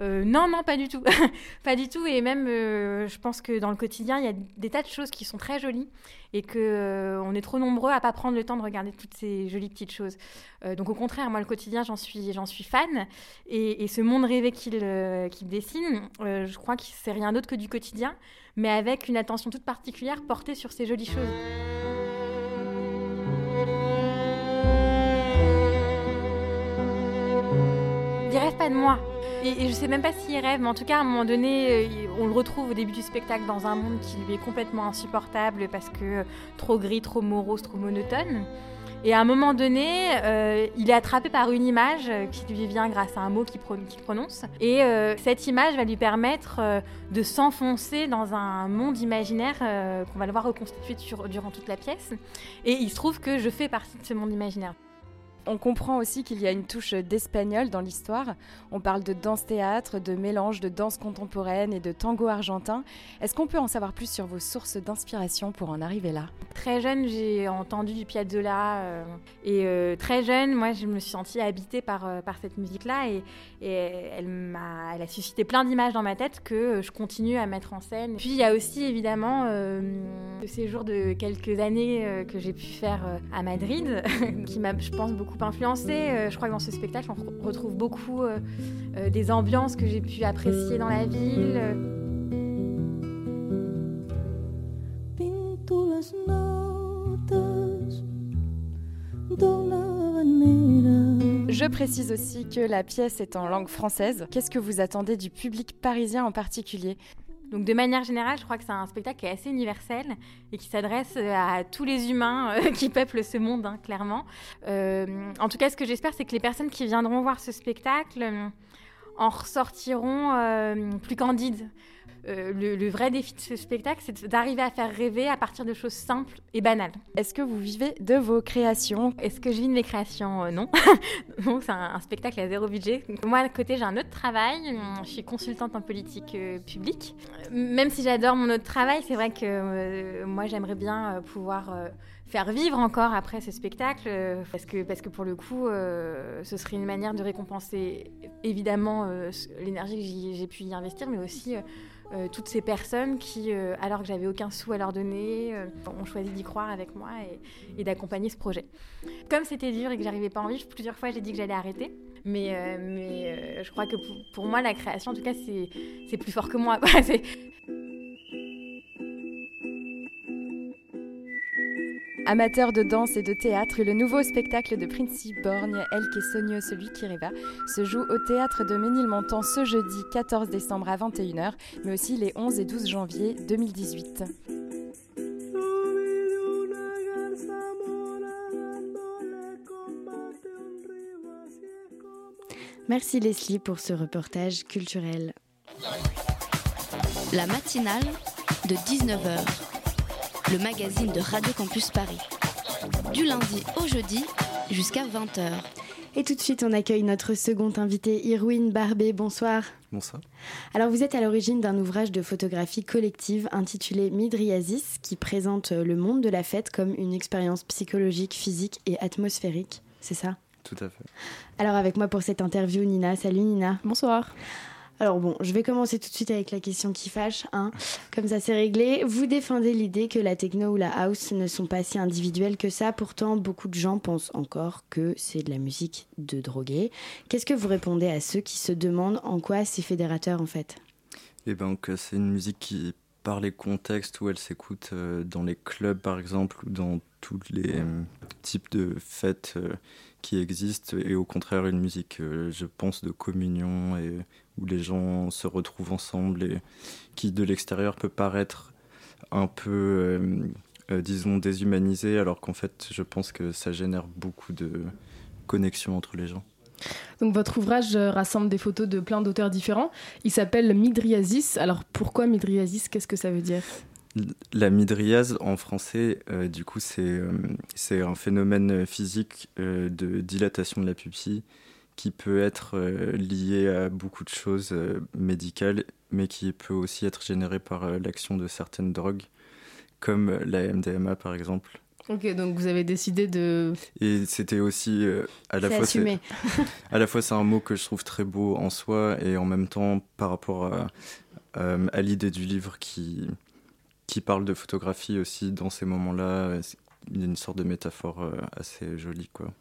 Euh, non, non, pas du tout. pas du tout. Et même, euh, je pense que dans le quotidien, il y a des tas de choses qui sont très jolies et qu'on euh, on est trop nombreux à pas prendre le temps de regarder toutes ces jolies petites choses. donc au contraire, moi, le quotidien, j'en suis, suis fan. Et, ce monde rêvé qu'il qu'il dessine, je crois que c'est rien d'autre que du quotidien, mais avec une attention toute particulière portée sur ces jolies choses. Il rêve pas de moi. Et, et, je sais même pas s'il rêve, mais en tout cas, à un moment donné, on le retrouve au début du spectacle dans un monde qui lui est complètement insupportable parce que trop gris, trop morose, trop monotone. Et à un moment donné, euh, il est attrapé par une image qui lui vient grâce à un mot qu'il qu prononce. Et euh, cette image va lui permettre euh, de s'enfoncer dans un monde imaginaire qu'on va le voir reconstituer sur, durant toute la pièce. Et il se trouve que je fais partie de ce monde imaginaire. On comprend aussi qu'il y a une touche d'espagnol dans l'histoire. On parle de danse-théâtre, de mélange de danse contemporaine et de tango argentin. Est-ce qu'on peut en savoir plus sur vos sources d'inspiration pour en arriver là? Très jeune, j'ai entendu du piazzolla euh, et euh, très jeune, moi, je me suis sentie habitée par, euh, par cette musique-là et, et, elle, m'a, elle a suscité plein d'images dans ma tête que je continue à mettre en scène. Puis il y a aussi évidemment le séjour de quelques années que j'ai pu faire à Madrid, qui m'a, je pense, beaucoup influencé. Euh, je crois que dans ce spectacle, on retrouve beaucoup euh, euh, des ambiances que j'ai pu apprécier dans la ville. Je précise aussi que la pièce est en langue française. Qu'est-ce que vous attendez du public parisien en particulier? Donc de manière générale, je crois que c'est un spectacle qui est assez universel et qui s'adresse à tous les humains euh, qui peuplent ce monde, hein, clairement. Euh, en tout cas, ce que j'espère, c'est que les personnes qui viendront voir ce spectacle euh, en ressortiront plus candides. Euh, le, le vrai défi de ce spectacle, c'est d'arriver à faire rêver à partir de choses simples et banales. Est-ce que vous vivez de vos créations? Est-ce que je vis de mes créations? Euh, Non. non, c'est un, un spectacle à zéro budget. Donc, moi, à côté, j'ai un autre travail. Hum, Je suis consultante en politique euh, publique. Euh, Même si j'adore mon autre travail, c'est vrai que euh, moi, j'aimerais bien euh, pouvoir euh, faire vivre encore après ce spectacle, euh, parce, que, parce que pour le coup, euh, ce serait une manière de récompenser évidemment euh, l'énergie que j'ai pu y investir, mais aussi euh, euh, toutes ces personnes qui, euh, alors que j'avais aucun sou à leur donner, euh, ont choisi d'y croire avec moi et, d'accompagner ce projet. Comme c'était dur et que j'arrivais pas en vivre, plusieurs fois j'ai dit que j'allais arrêter. Mais, mais je crois que pour, pour moi, la création, en tout cas, c'est plus fort que moi. Amateur de danse et de théâtre, le nouveau spectacle de Princi Borgne, Elle qui est celui qui rêva, se joue au théâtre de Ménilmontant ce jeudi 14 décembre à 21h, mais aussi les 11 et 12 janvier 2018. Merci Leslie pour ce reportage culturel. La matinale de 19h, le magazine de Radio Campus Paris. Du lundi au jeudi jusqu'à 20h. Et tout de suite, on accueille notre second invité, Irwin Barbé. Bonsoir. Bonsoir. Alors, vous êtes à l'origine d'un ouvrage de photographie collective intitulé Midriasis, qui présente le monde de la fête comme une expérience psychologique, physique et atmosphérique. C'est ça? Tout à fait. Alors, avec moi pour cette interview, Nina. Salut Nina. Bonsoir. Alors bon, je vais commencer tout de suite avec la question qui fâche, hein. comme ça c'est réglé. Vous défendez l'idée que la techno ou la house ne sont pas si individuelles que ça, pourtant beaucoup de gens pensent encore que c'est de la musique de drogués. Qu'est-ce que vous répondez à ceux qui se demandent en quoi c'est fédérateur en fait? Ben que c'est une musique qui, par les contextes où elle s'écoute euh, dans les clubs par exemple ou dans tous les euh, types de fêtes euh, qui existent, et au contraire une musique, euh, je pense, de communion et où les gens se retrouvent ensemble et qui de l'extérieur peut paraître un peu, euh, euh, disons, déshumanisée, alors qu'en fait, je pense que ça génère beaucoup de connexions entre les gens. Donc votre ouvrage rassemble des photos de plein d'auteurs différents. Il s'appelle Midriasis. Alors pourquoi Midriasis? Qu'est-ce que ça veut dire? La midriase en français, euh, du coup, c'est euh, un phénomène physique euh, de dilatation de la pupille qui peut être euh, lié à beaucoup de choses médicales, mais qui peut aussi être généré par l'action de certaines drogues, comme la MDMA par exemple. Ok, donc vous avez décidé de... Et c'était aussi à la fois assumé. à la fois c'est un mot que je trouve très beau en soi et en même temps par rapport à, à l'idée du livre qui qui parle de photographie aussi dans ces moments-là, il y a une sorte de métaphore euh, assez jolie quoi.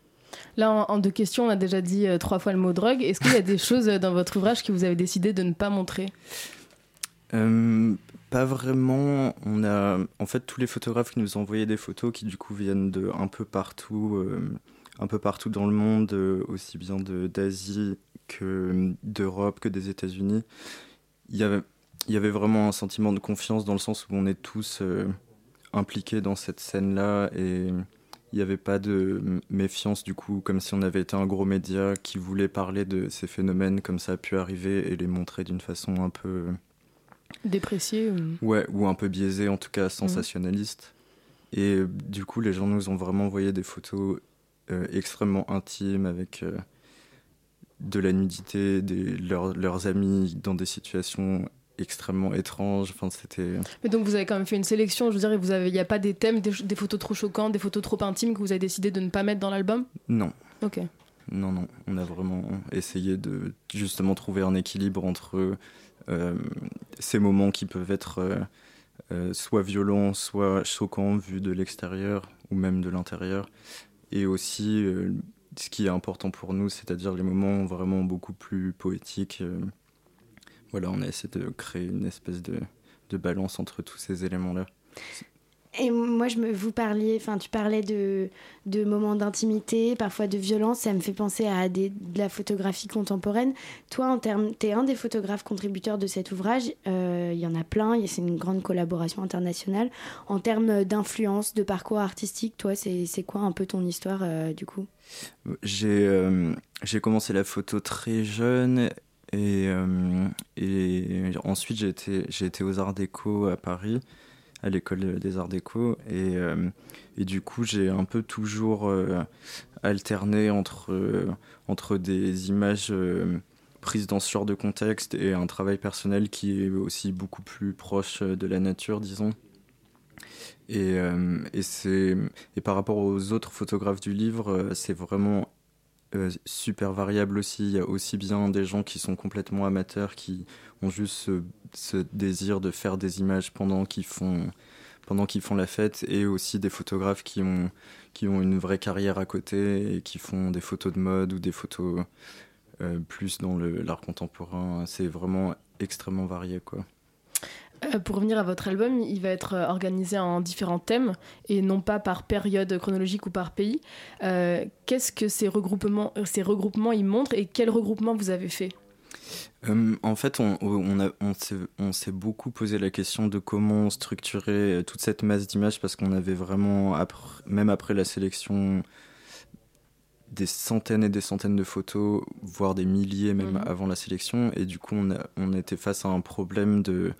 Là, en, en deux questions, on a déjà dit euh, trois fois le mot drogue. Est-ce qu'il y a des choses euh, dans votre ouvrage que vous avez décidé de ne pas montrer? Euh, pas vraiment. On a, en fait, tous les photographes qui nous ont envoyé des photos qui du coup viennent de un peu partout, euh, un peu partout dans le monde, aussi bien d'Asie que d'Europe que des États-Unis. Il y avait, il y avait vraiment un sentiment de confiance dans le sens où on est tous euh, impliqués dans cette scène-là et il n'y avait pas de m- méfiance du coup, comme si on avait été un gros média qui voulait parler de ces phénomènes comme ça a pu arriver et les montrer d'une façon un peu Déprécié ou... Ouais, ou un peu biaisé, en tout cas sensationnaliste. Et euh, du coup, les gens nous ont vraiment envoyé des photos euh, extrêmement intimes avec euh, de la nudité, des, leurs amis dans des situations extrêmement étranges. Enfin, c'était. Mais donc vous avez quand même fait une sélection, je veux dire, vous avez- il n'y a pas des thèmes, des, des photos trop choquantes, des photos trop intimes que vous avez décidé de ne pas mettre dans l'album? Non. Ok. Non, non. On a vraiment essayé de justement trouver un équilibre entre euh, ces moments qui peuvent être euh, euh, soit violents, soit choquants vus de l'extérieur ou même de l'intérieur. Et aussi ce qui est important pour nous, c'est-à-dire les moments vraiment beaucoup plus poétiques. Voilà, on a essayé de créer une espèce de, de balance entre tous ces éléments-là. Et moi, je me, vous parliez, enfin, tu parlais de, de moments d'intimité, parfois de violence. Ça me fait penser à des, de la photographie contemporaine. Toi, en termes, t'es un des photographes contributeurs de cet ouvrage. Euh, Il y en a plein. C'est une grande collaboration internationale. En termes d'influence, de parcours artistique, toi, c'est quoi un peu ton histoire euh, du coup? J'ai euh, j'ai commencé la photo très jeune Et, euh, et ensuite, j'ai été, aux Arts Déco à Paris, à l'école des Arts Déco. Et, euh, et du coup, j'ai un peu toujours euh, alterné entre, entre des images prises dans ce genre de contexte et un travail personnel qui est aussi beaucoup plus proche de la nature, disons. Et, euh, et, et par rapport aux autres photographes du livre, c'est vraiment euh, super variable aussi. Il y a aussi bien des gens qui sont complètement amateurs, qui ont juste ce, désir de faire des images pendant qu'ils font, pendant font la fête, et aussi des photographes qui ont, qui ont une vraie carrière à côté et qui font des photos de mode ou des photos euh, plus dans l'art contemporain. C'est vraiment extrêmement varié, quoi. Euh, Pour revenir à votre album, il va être euh, organisé en différents thèmes et non pas par période chronologique ou par pays. Euh, Qu'est-ce que ces regroupements, ces regroupements ils montrent et quel regroupement vous avez fait? Euh, en fait, on, on, a- on s'est beaucoup posé la question de comment structurer toute cette masse d'images parce qu'on avait vraiment, après- même après la sélection, des centaines et des centaines de photos, voire des milliers même Mhm. avant la sélection. Et du coup, on, a- on était face à un problème de,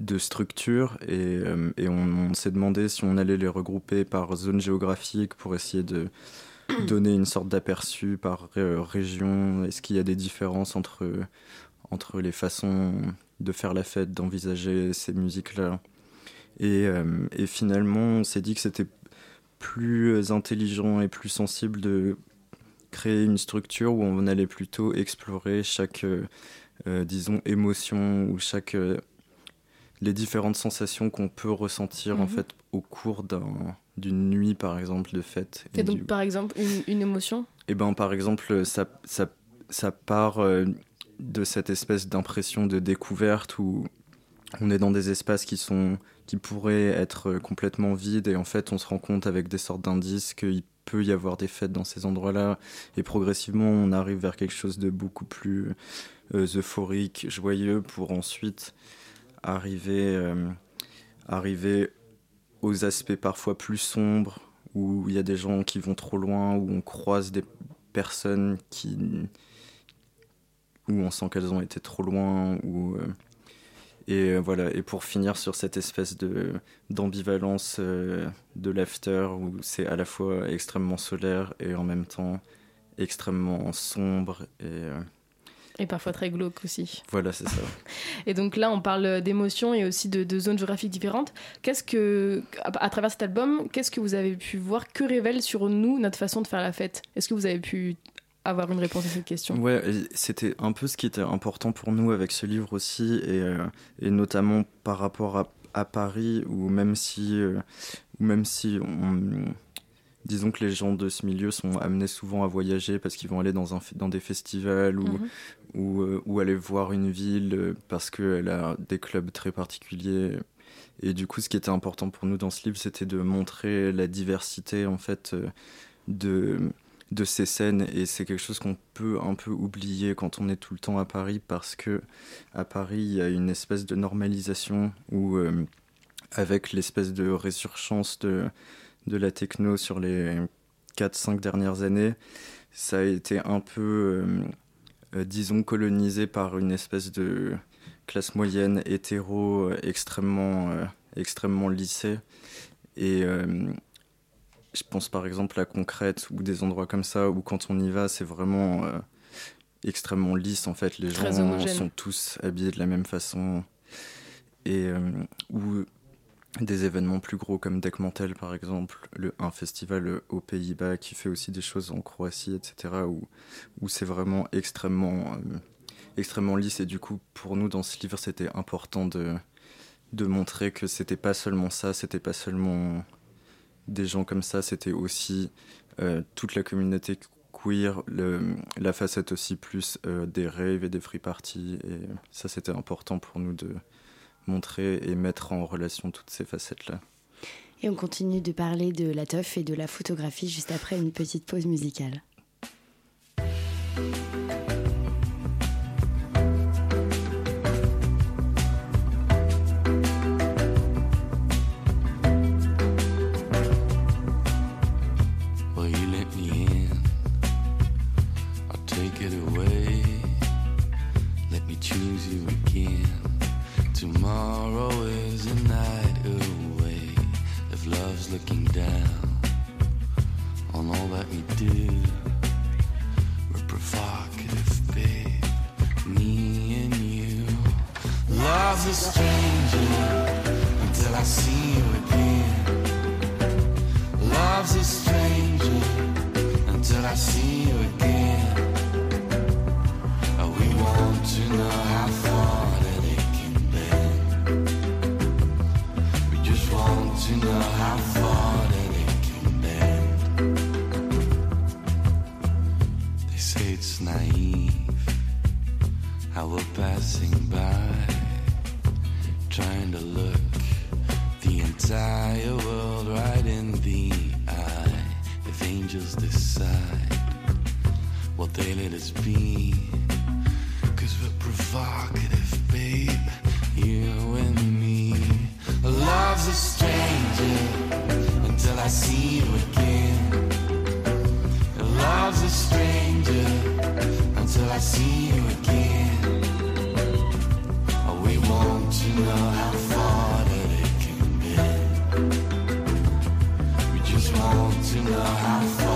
de structure et, euh, et on, on s'est demandé si on allait les regrouper par zone géographique pour essayer de donner une sorte d'aperçu par euh, région. Est-ce qu'il y a des différences entre, entre les façons de faire la fête, d'envisager ces musiques-là? Et, euh, et finalement, on s'est dit que c'était plus intelligent et plus sensible de créer une structure où on allait plutôt explorer chaque, euh, disons, émotion ou chaque les différentes sensations qu'on peut ressentir en Mhm. fait au cours d'un- d'une nuit par exemple de fête. Et donc du- par exemple une, une émotion? Eh ben, par exemple, ça, ça, ça part euh, de cette espèce d'impression de découverte où on est dans des espaces qui sont qui pourraient être euh, complètement vides et en fait on se rend compte avec des sortes d'indices qu'il peut y avoir des fêtes dans ces endroits-là et progressivement on arrive vers quelque chose de beaucoup plus euh, euphorique, joyeux pour ensuite arriver euh, arriver aux aspects parfois plus sombres où il y a des gens qui vont trop loin, où on croise des personnes qui où on sent qu'elles ont été trop loin, ou et euh, voilà. Et pour finir sur cette espèce de d'ambivalence euh, de l'after où c'est à la fois extrêmement solaire et en même temps extrêmement sombre et euh, et parfois très glauque aussi. voilà, c'est ça. Et donc là, on parle d'émotions et aussi de, de zones géographiques différentes. Qu'est-ce que, à, à travers cet album, qu'est-ce que vous avez pu voir Que révèle sur nous notre façon de faire la fête? Est-ce que vous avez pu avoir une réponse à cette question? Ouais, c'était un peu ce qui était important pour nous avec ce livre aussi, et, euh, et notamment par rapport à, à Paris, où même si, euh, même si on, disons que les gens de ce milieu sont amenés souvent à voyager parce qu'ils vont aller dans, un, dans des festivals ou, Mhm. ou, euh, ou aller voir une ville euh, parce qu'elle a des clubs très particuliers. Et du coup, ce qui était important pour nous dans ce livre, c'était de montrer la diversité en fait euh, de, de ces scènes. Et c'est quelque chose qu'on peut un peu oublier quand on est tout le temps à Paris parce que à Paris, il y a une espèce de normalisation où, euh, avec l'espèce de résurgence de, de la techno sur les 4-5 dernières années, ça a été un peu, euh, euh, disons, colonisé par une espèce de classe moyenne hétéro euh, extrêmement, euh, extrêmement lissée. Et euh, je pense par exemple à Concrète ou des endroits comme ça où quand on y va, c'est vraiment extrêmement lisse en fait. Les Très gens homogène. sont tous habillés de la même façon. Et où des événements plus gros comme Deckmantel par exemple, le, un festival euh, aux Pays-Bas qui fait aussi des choses en Croatie, etc. où, où c'est vraiment extrêmement, euh, extrêmement lisse. Et du coup, pour nous dans ce livre, c'était important de, de montrer que c'était pas seulement ça, c'était pas seulement des gens comme ça, c'était aussi euh, toute la communauté queer, le- la facette aussi plus des raves et des free parties. Et ça, c'était important pour nous de montrer et mettre en relation toutes ces facettes-là. Et on continue de parler de la teuf et de la photographie juste après une petite pause musicale. Tomorrow is a night away if love's looking down on all that we do. We're provocative, babe, me and you. Love a stranger until I see you again. Love's a stranger until I see you again. We want to know how far. To know how far that it can bend. They say it's naive how we're passing by, trying to look the entire world right in the eye. If angels decide what they let us be, I see you again. Love's a stranger until I see you again. We want to know how far that it can bend. We just want to know how far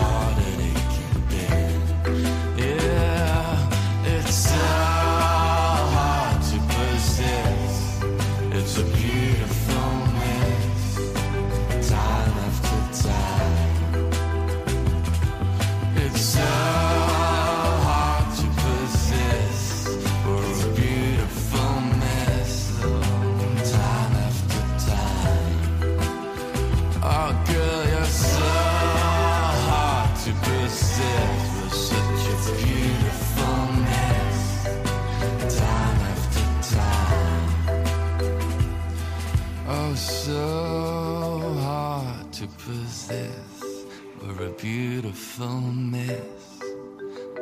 beautiful mess,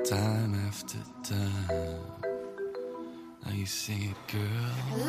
time after time. Now you sing it, girl.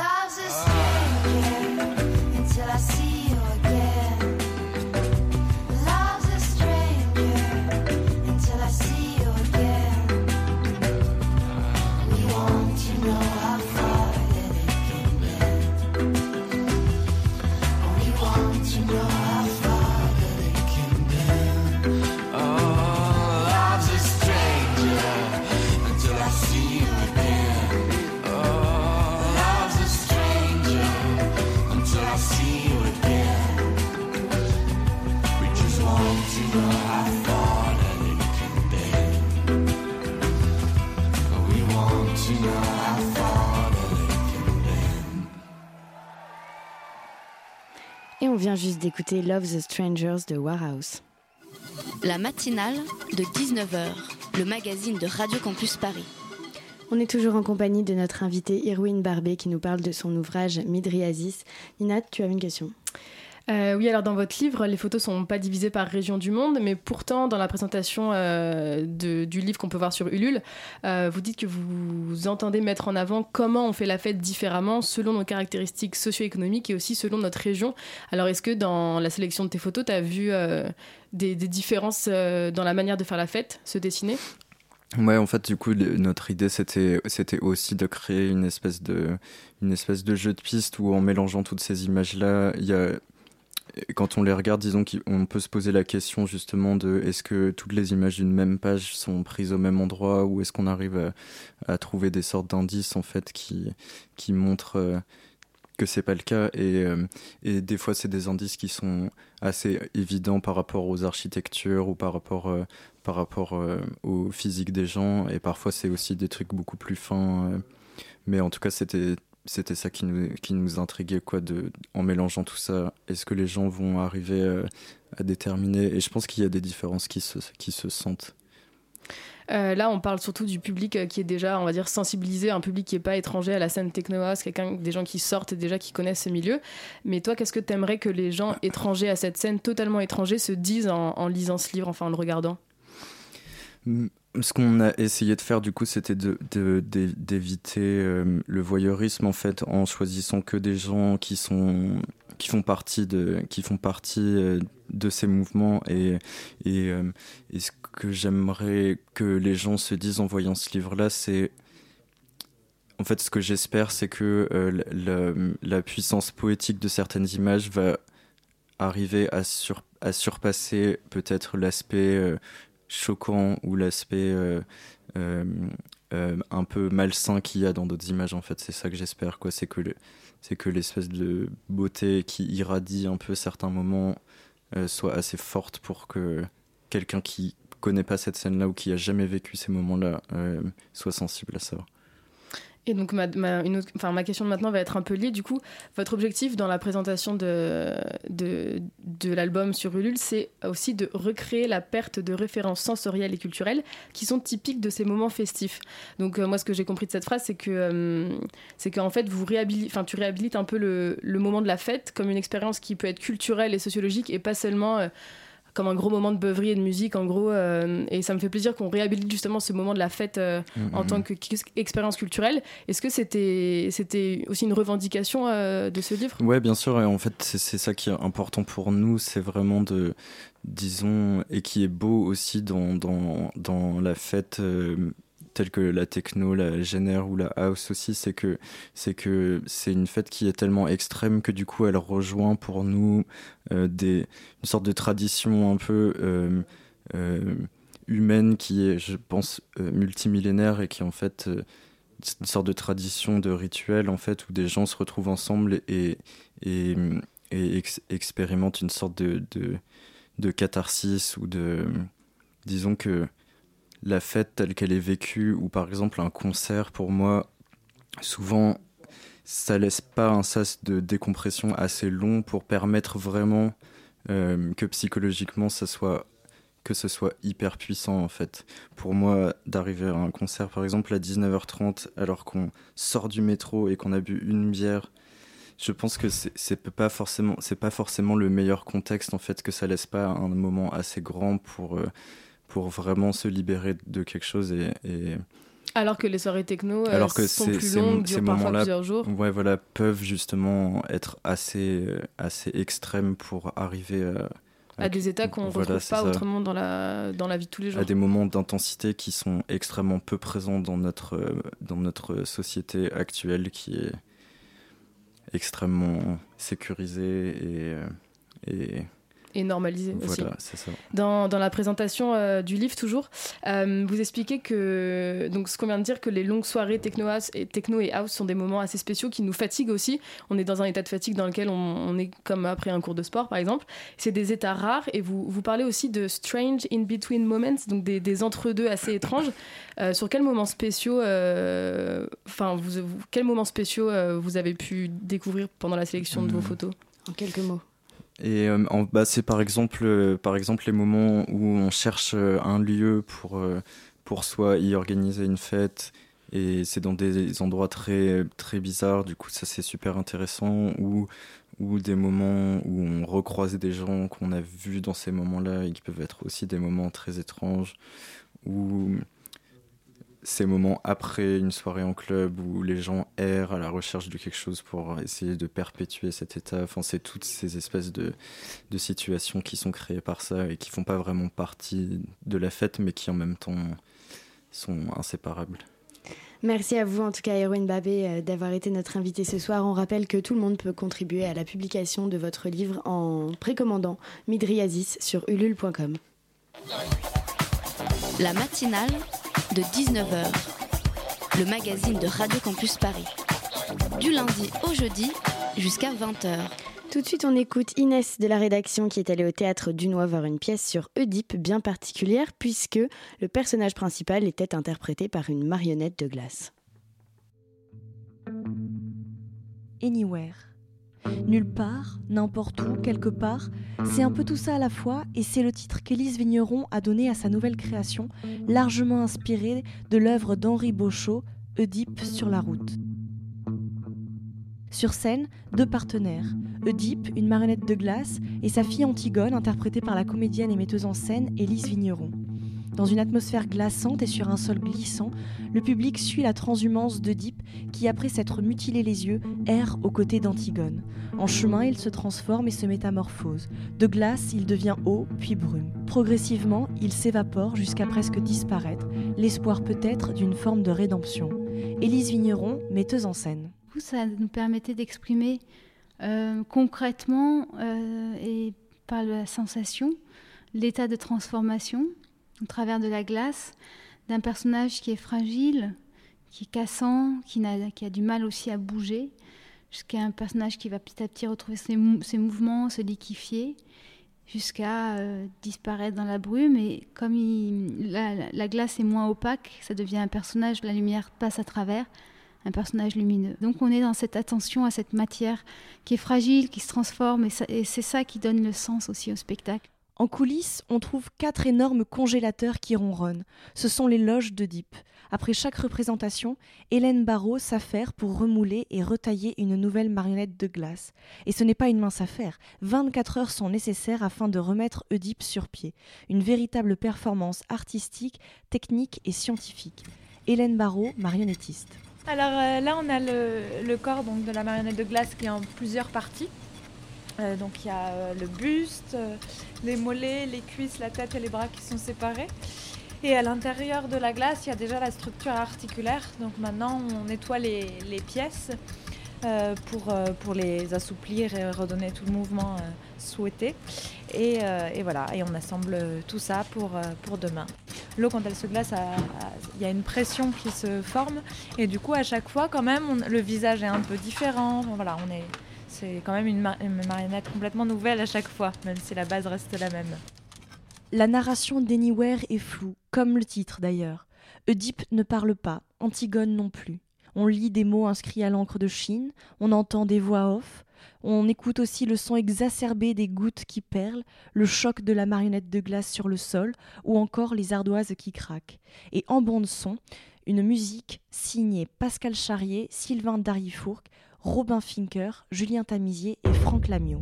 Juste d'écouter Love the Strangers de Warhouse. La matinale de 19h, le magazine de Radio Campus Paris. On est toujours en compagnie de notre invitée Irwin Barbet qui nous parle de son ouvrage Midriasis. Nina, tu avais une question? Euh, oui, alors dans votre livre, les photos sont pas divisées par région du monde, mais pourtant dans la présentation euh, du livre qu'on peut voir sur Ulule, euh, vous dites que vous entendez mettre en avant comment on fait la fête différemment selon nos caractéristiques socio-économiques et aussi selon notre région. Alors est-ce que dans la sélection de tes photos, tu as vu des, différences dans la manière de faire la fête se dessiner? Ouais, en fait, du coup, notre idée, c'était, c'était aussi de créer une espèce de, une espèce de jeu de piste où, en mélangeant toutes ces images-là, il y a, quand on les regarde, disons qu'on peut se poser la question justement de est-ce que toutes les images d'une même page sont prises au même endroit ou est-ce qu'on arrive à, trouver des sortes d'indices en fait qui, qui montrent euh, que c'est pas le cas et, euh, et des fois c'est des indices qui sont assez évidents par rapport aux architectures ou par rapport euh, par rapport au physique des gens et parfois c'est aussi des trucs beaucoup plus fins mais en tout cas c'était c'était ça qui nous qui nous intriguait quoi de en mélangeant tout ça est-ce que les gens vont arriver euh, à déterminer? Et je pense qu'il y a des différences qui se qui se sentent. Euh, là, on parle surtout du public euh, qui est déjà, on va dire, sensibilisé, un public qui n'est pas étranger à la scène techno house, quelqu'un, des gens qui sortent et déjà qui connaissent ce milieu. Mais toi, qu'est-ce que tu aimerais que les gens étrangers à cette scène, totalement étrangers, se disent en, en lisant ce livre, enfin en le regardant? Ce qu'on a essayé de faire du coup, c'était d'éviter euh, le voyeurisme en fait, en choisissant que des gens qui sont qui font partie de qui font partie euh, de ces mouvements et euh, et ce que j'aimerais que les gens se disent en voyant ce livre-là, c'est en fait ce que j'espère, c'est que la, la- puissance poétique de certaines images va arriver à, sur- à surpasser peut-être l'aspect choquant ou l'aspect euh, euh, euh, un peu malsain qu'il y a dans d'autres images en fait. C'est ça que j'espère quoi. C'est que c'est que l'espèce de beauté qui irradie un peu certains moments soit assez forte pour que quelqu'un qui connaît pas cette scène là ou qui a jamais vécu ces moments là soit sensible à ça Et donc ma, question de maintenant va être un peu liée. Du coup, votre objectif dans la présentation de, l'album sur Ulule, c'est aussi de recréer la perte de références sensorielles et culturelles qui sont typiques de ces moments festifs. Donc euh, moi, ce que j'ai compris de cette phrase, c'est que euh, qu'en fait, vous tu réhabilites un peu le, le moment de la fête comme une expérience qui peut être culturelle et sociologique et pas seulement euh, comme un gros moment de beuverie et de musique en gros euh, et ça me fait plaisir qu'on réhabilite justement ce moment de la fête euh, Mhm. en tant qu'expérience culturelle est-ce que c'était c'était aussi une revendication euh, de ce livre? Ouais, bien sûr. Et en fait, c'est c'est ça qui est important pour nous. C'est vraiment de, disons, et qui est beau aussi dans, dans, dans la fête euh, telle que la techno, la génère ou la house aussi. C'est que c'est que c'est une fête qui est tellement extrême que du coup, elle rejoint pour nous euh, des, une sorte de tradition un peu. euh, euh, humaine qui est, je pense, multimillénaire et qui en fait une sorte de tradition, de rituel en fait, où des gens se retrouvent ensemble et, et, et ex- expérimentent une sorte de, de, de catharsis ou de... Disons que la fête telle qu'elle est vécue, ou par exemple un concert, pour moi, souvent, ça laisse pas un sas de décompression assez long pour permettre vraiment euh, que psychologiquement, ça soit que ce soit hyper puissant en fait. Pour moi, d'arriver à un concert par exemple à 19h30 alors qu'on sort du métro et qu'on a bu une bière, je pense que c'est pas forcément c'est pas forcément le meilleur contexte en fait que ça laisse pas un moment assez grand pour euh, pour vraiment se libérer de quelque chose et, et alors que les soirées techno euh, alors que sont ces, plus ces, longues mo- durent ces parfois moments-là plusieurs jours ouais, voilà, peuvent justement être assez, euh, assez extrêmes pour arriver à, à des états qu'on ne voilà, retrouve pas ça. autrement dans la dans la vie de tous les jours à des moments d'intensité qui sont extrêmement peu présents dans notre, euh, dans notre société actuelle qui est extrêmement sécurisée et, euh, et et normalisé voilà, ça. Dans, dans la présentation euh, du livre toujours, euh, vous expliquez que donc ce qu'on vient de dire que les longues soirées techno house et techno et house sont des moments assez spéciaux qui nous fatiguent aussi. On est dans un état de fatigue dans lequel on, on est comme après un cours de sport par exemple. C'est des états rares et vous vous parlez aussi de strange in between moments, donc des, des entre-deux assez étranges. Euh, sur quels moments spéciaux, euh, enfin vous, vous- quels moments spéciaux euh, vous avez pu découvrir pendant la sélection de vos Hmm. photos? En quelques mots. Et euh, en- bah, c'est par exemple, euh, par exemple les moments où on cherche euh, un lieu pour, euh, pour soit y organiser une fête et c'est dans des endroits très, très bizarres, du coup ça c'est super intéressant, ou, ou des moments où on recroise des gens qu'on a vus dans ces moments-là et qui peuvent être aussi des moments très étranges, ou ces moments après une soirée en club où les gens errent à la recherche de quelque chose pour essayer de perpétuer cet état. Enfin, c'est toutes ces espèces de, de situations qui sont créées par ça et qui font pas vraiment partie de la fête, mais qui en même temps sont inséparables. Merci à vous, en tout cas, Erwin Babé, euh, d'avoir été notre invité ce soir. On rappelle que tout le monde peut contribuer à la publication de votre livre en précommandant Midriasis sur ulule.com. La matinale de 19h, le magazine de Radio Campus Paris. Du lundi au jeudi jusqu'à 20h. Tout de suite, on écoute Inès de la rédaction qui est allée au théâtre Dunois voir une pièce sur Oedipe bien particulière puisque le personnage principal était interprété par une marionnette de glace. Anywhere. Nulle part, n'importe où, quelque part, c'est un peu tout ça à la fois et c'est le titre qu'Élise Vigneron a donné à sa nouvelle création, largement inspirée de l'œuvre d'Henri Beauchot, Oedipe sur la route. Sur scène, deux partenaires. Oedipe, une marionnette de glace, et sa fille Antigone, interprétée par la comédienne et metteuse en scène Élise Vigneron. Dans une atmosphère glaçante et sur un sol glissant, le public suit la transhumance d'Oedipe qui, après s'être mutilé les yeux, erre aux côtés d'Antigone. En chemin, il se transforme et se métamorphose. De glace, il devient eau, puis brume. Progressivement, il s'évapore jusqu'à presque disparaître, l'espoir peut-être d'une forme de rédemption. Élise Vigneron, metteuse en scène. ça nous permettait d'exprimer Euh, concrètement, euh, et par la sensation, l'état de transformation au travers de la glace d'un personnage qui est fragile, qui est cassant, qui, a du mal aussi à bouger, jusqu'à un personnage qui va petit à petit retrouver ses, mou- ses mouvements, se liquifier, jusqu'à euh, disparaître dans la brume. Et comme la, la- la glace est moins opaque, ça devient un personnage, la lumière passe à travers, un personnage lumineux. Donc on est dans cette attention à cette matière qui est fragile, qui se transforme, et c'est ça qui donne le sens aussi au spectacle. En coulisses, on trouve quatre énormes congélateurs qui ronronnent. Ce sont les loges d'Oedipe. Après chaque représentation, Hélène Barrault s'affaire pour remouler et retailler une nouvelle marionnette de glace. Et ce n'est pas une mince affaire. 24 heures sont nécessaires afin de remettre Oedipe sur pied. Une véritable performance artistique, technique et scientifique. Hélène Barrault, marionnettiste. Alors euh, là, on a le, le corps donc, de la marionnette de glace qui est en plusieurs parties. Euh, donc il y a euh, le buste, euh, les mollets, les cuisses, la tête et les bras qui sont séparés. Et à l'intérieur de la glace, il y a déjà la structure articulaire. Donc maintenant, on nettoie les, pièces pour, pour les assouplir et redonner tout le mouvement souhaité. Et, et voilà, et on assemble tout ça pour, pour demain. L'eau, quand elle se glace, il y a une pression qui se forme. Et du coup, à chaque fois, quand même, le visage est un peu différent. Voilà, on est, c'est quand même une, ma- une marionnette complètement nouvelle à chaque fois, même si la base reste la même. La narration d'Anywhere est floue, comme le titre d'ailleurs. Oedipe ne parle pas, Antigone non plus. On lit des mots inscrits à l'encre de Chine, on entend des voix off, on écoute aussi le son exacerbé des gouttes qui perlent, le choc de la marionnette de glace sur le sol, ou encore les ardoises qui craquent. Et en bande-son, une musique signée Pascal Charrier, Sylvain Darifourc, Robin Finker, Julien Tamisier et Franck Lamiot.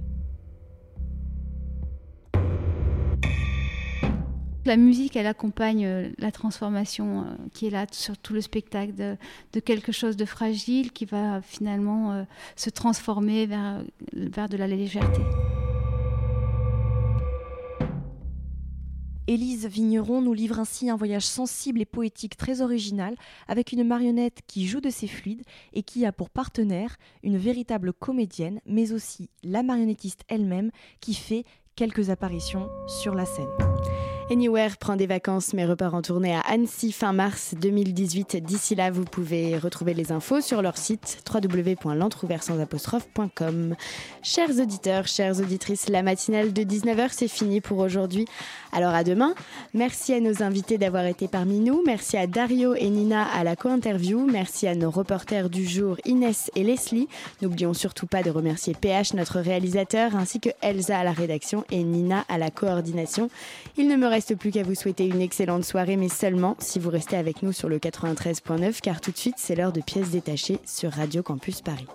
La musique, elle accompagne euh, la transformation euh, qui est là sur tout le spectacle de, de quelque chose de fragile qui va finalement euh, se transformer vers, vers de la légèreté. Élise Vigneron nous livre ainsi un voyage sensible et poétique très original avec une marionnette qui joue de ses fluides et qui a pour partenaire une véritable comédienne, mais aussi la marionnettiste elle-même qui fait quelques apparitions sur la scène. Anywhere prend des vacances mais repart en tournée à Annecy fin mars 2018. D'ici là, vous pouvez retrouver les infos sur leur site www.l'entreouvert.com. Chers auditeurs, chères auditrices, la matinale de 19h, c'est fini pour aujourd'hui. Alors à demain. Merci à nos invités d'avoir été parmi nous. Merci à Dario et Nina à la co-interview. Merci à nos reporters du jour Inès et Leslie. N'oublions surtout pas de remercier PH, notre réalisateur, ainsi que Elsa à la rédaction et Nina à la coordination. Il ne me reste plus qu'à vous souhaiter une excellente soirée, mais seulement si vous restez avec nous sur le 93.9, car tout de suite, c'est l'heure de pièces détachées sur Radio Campus Paris.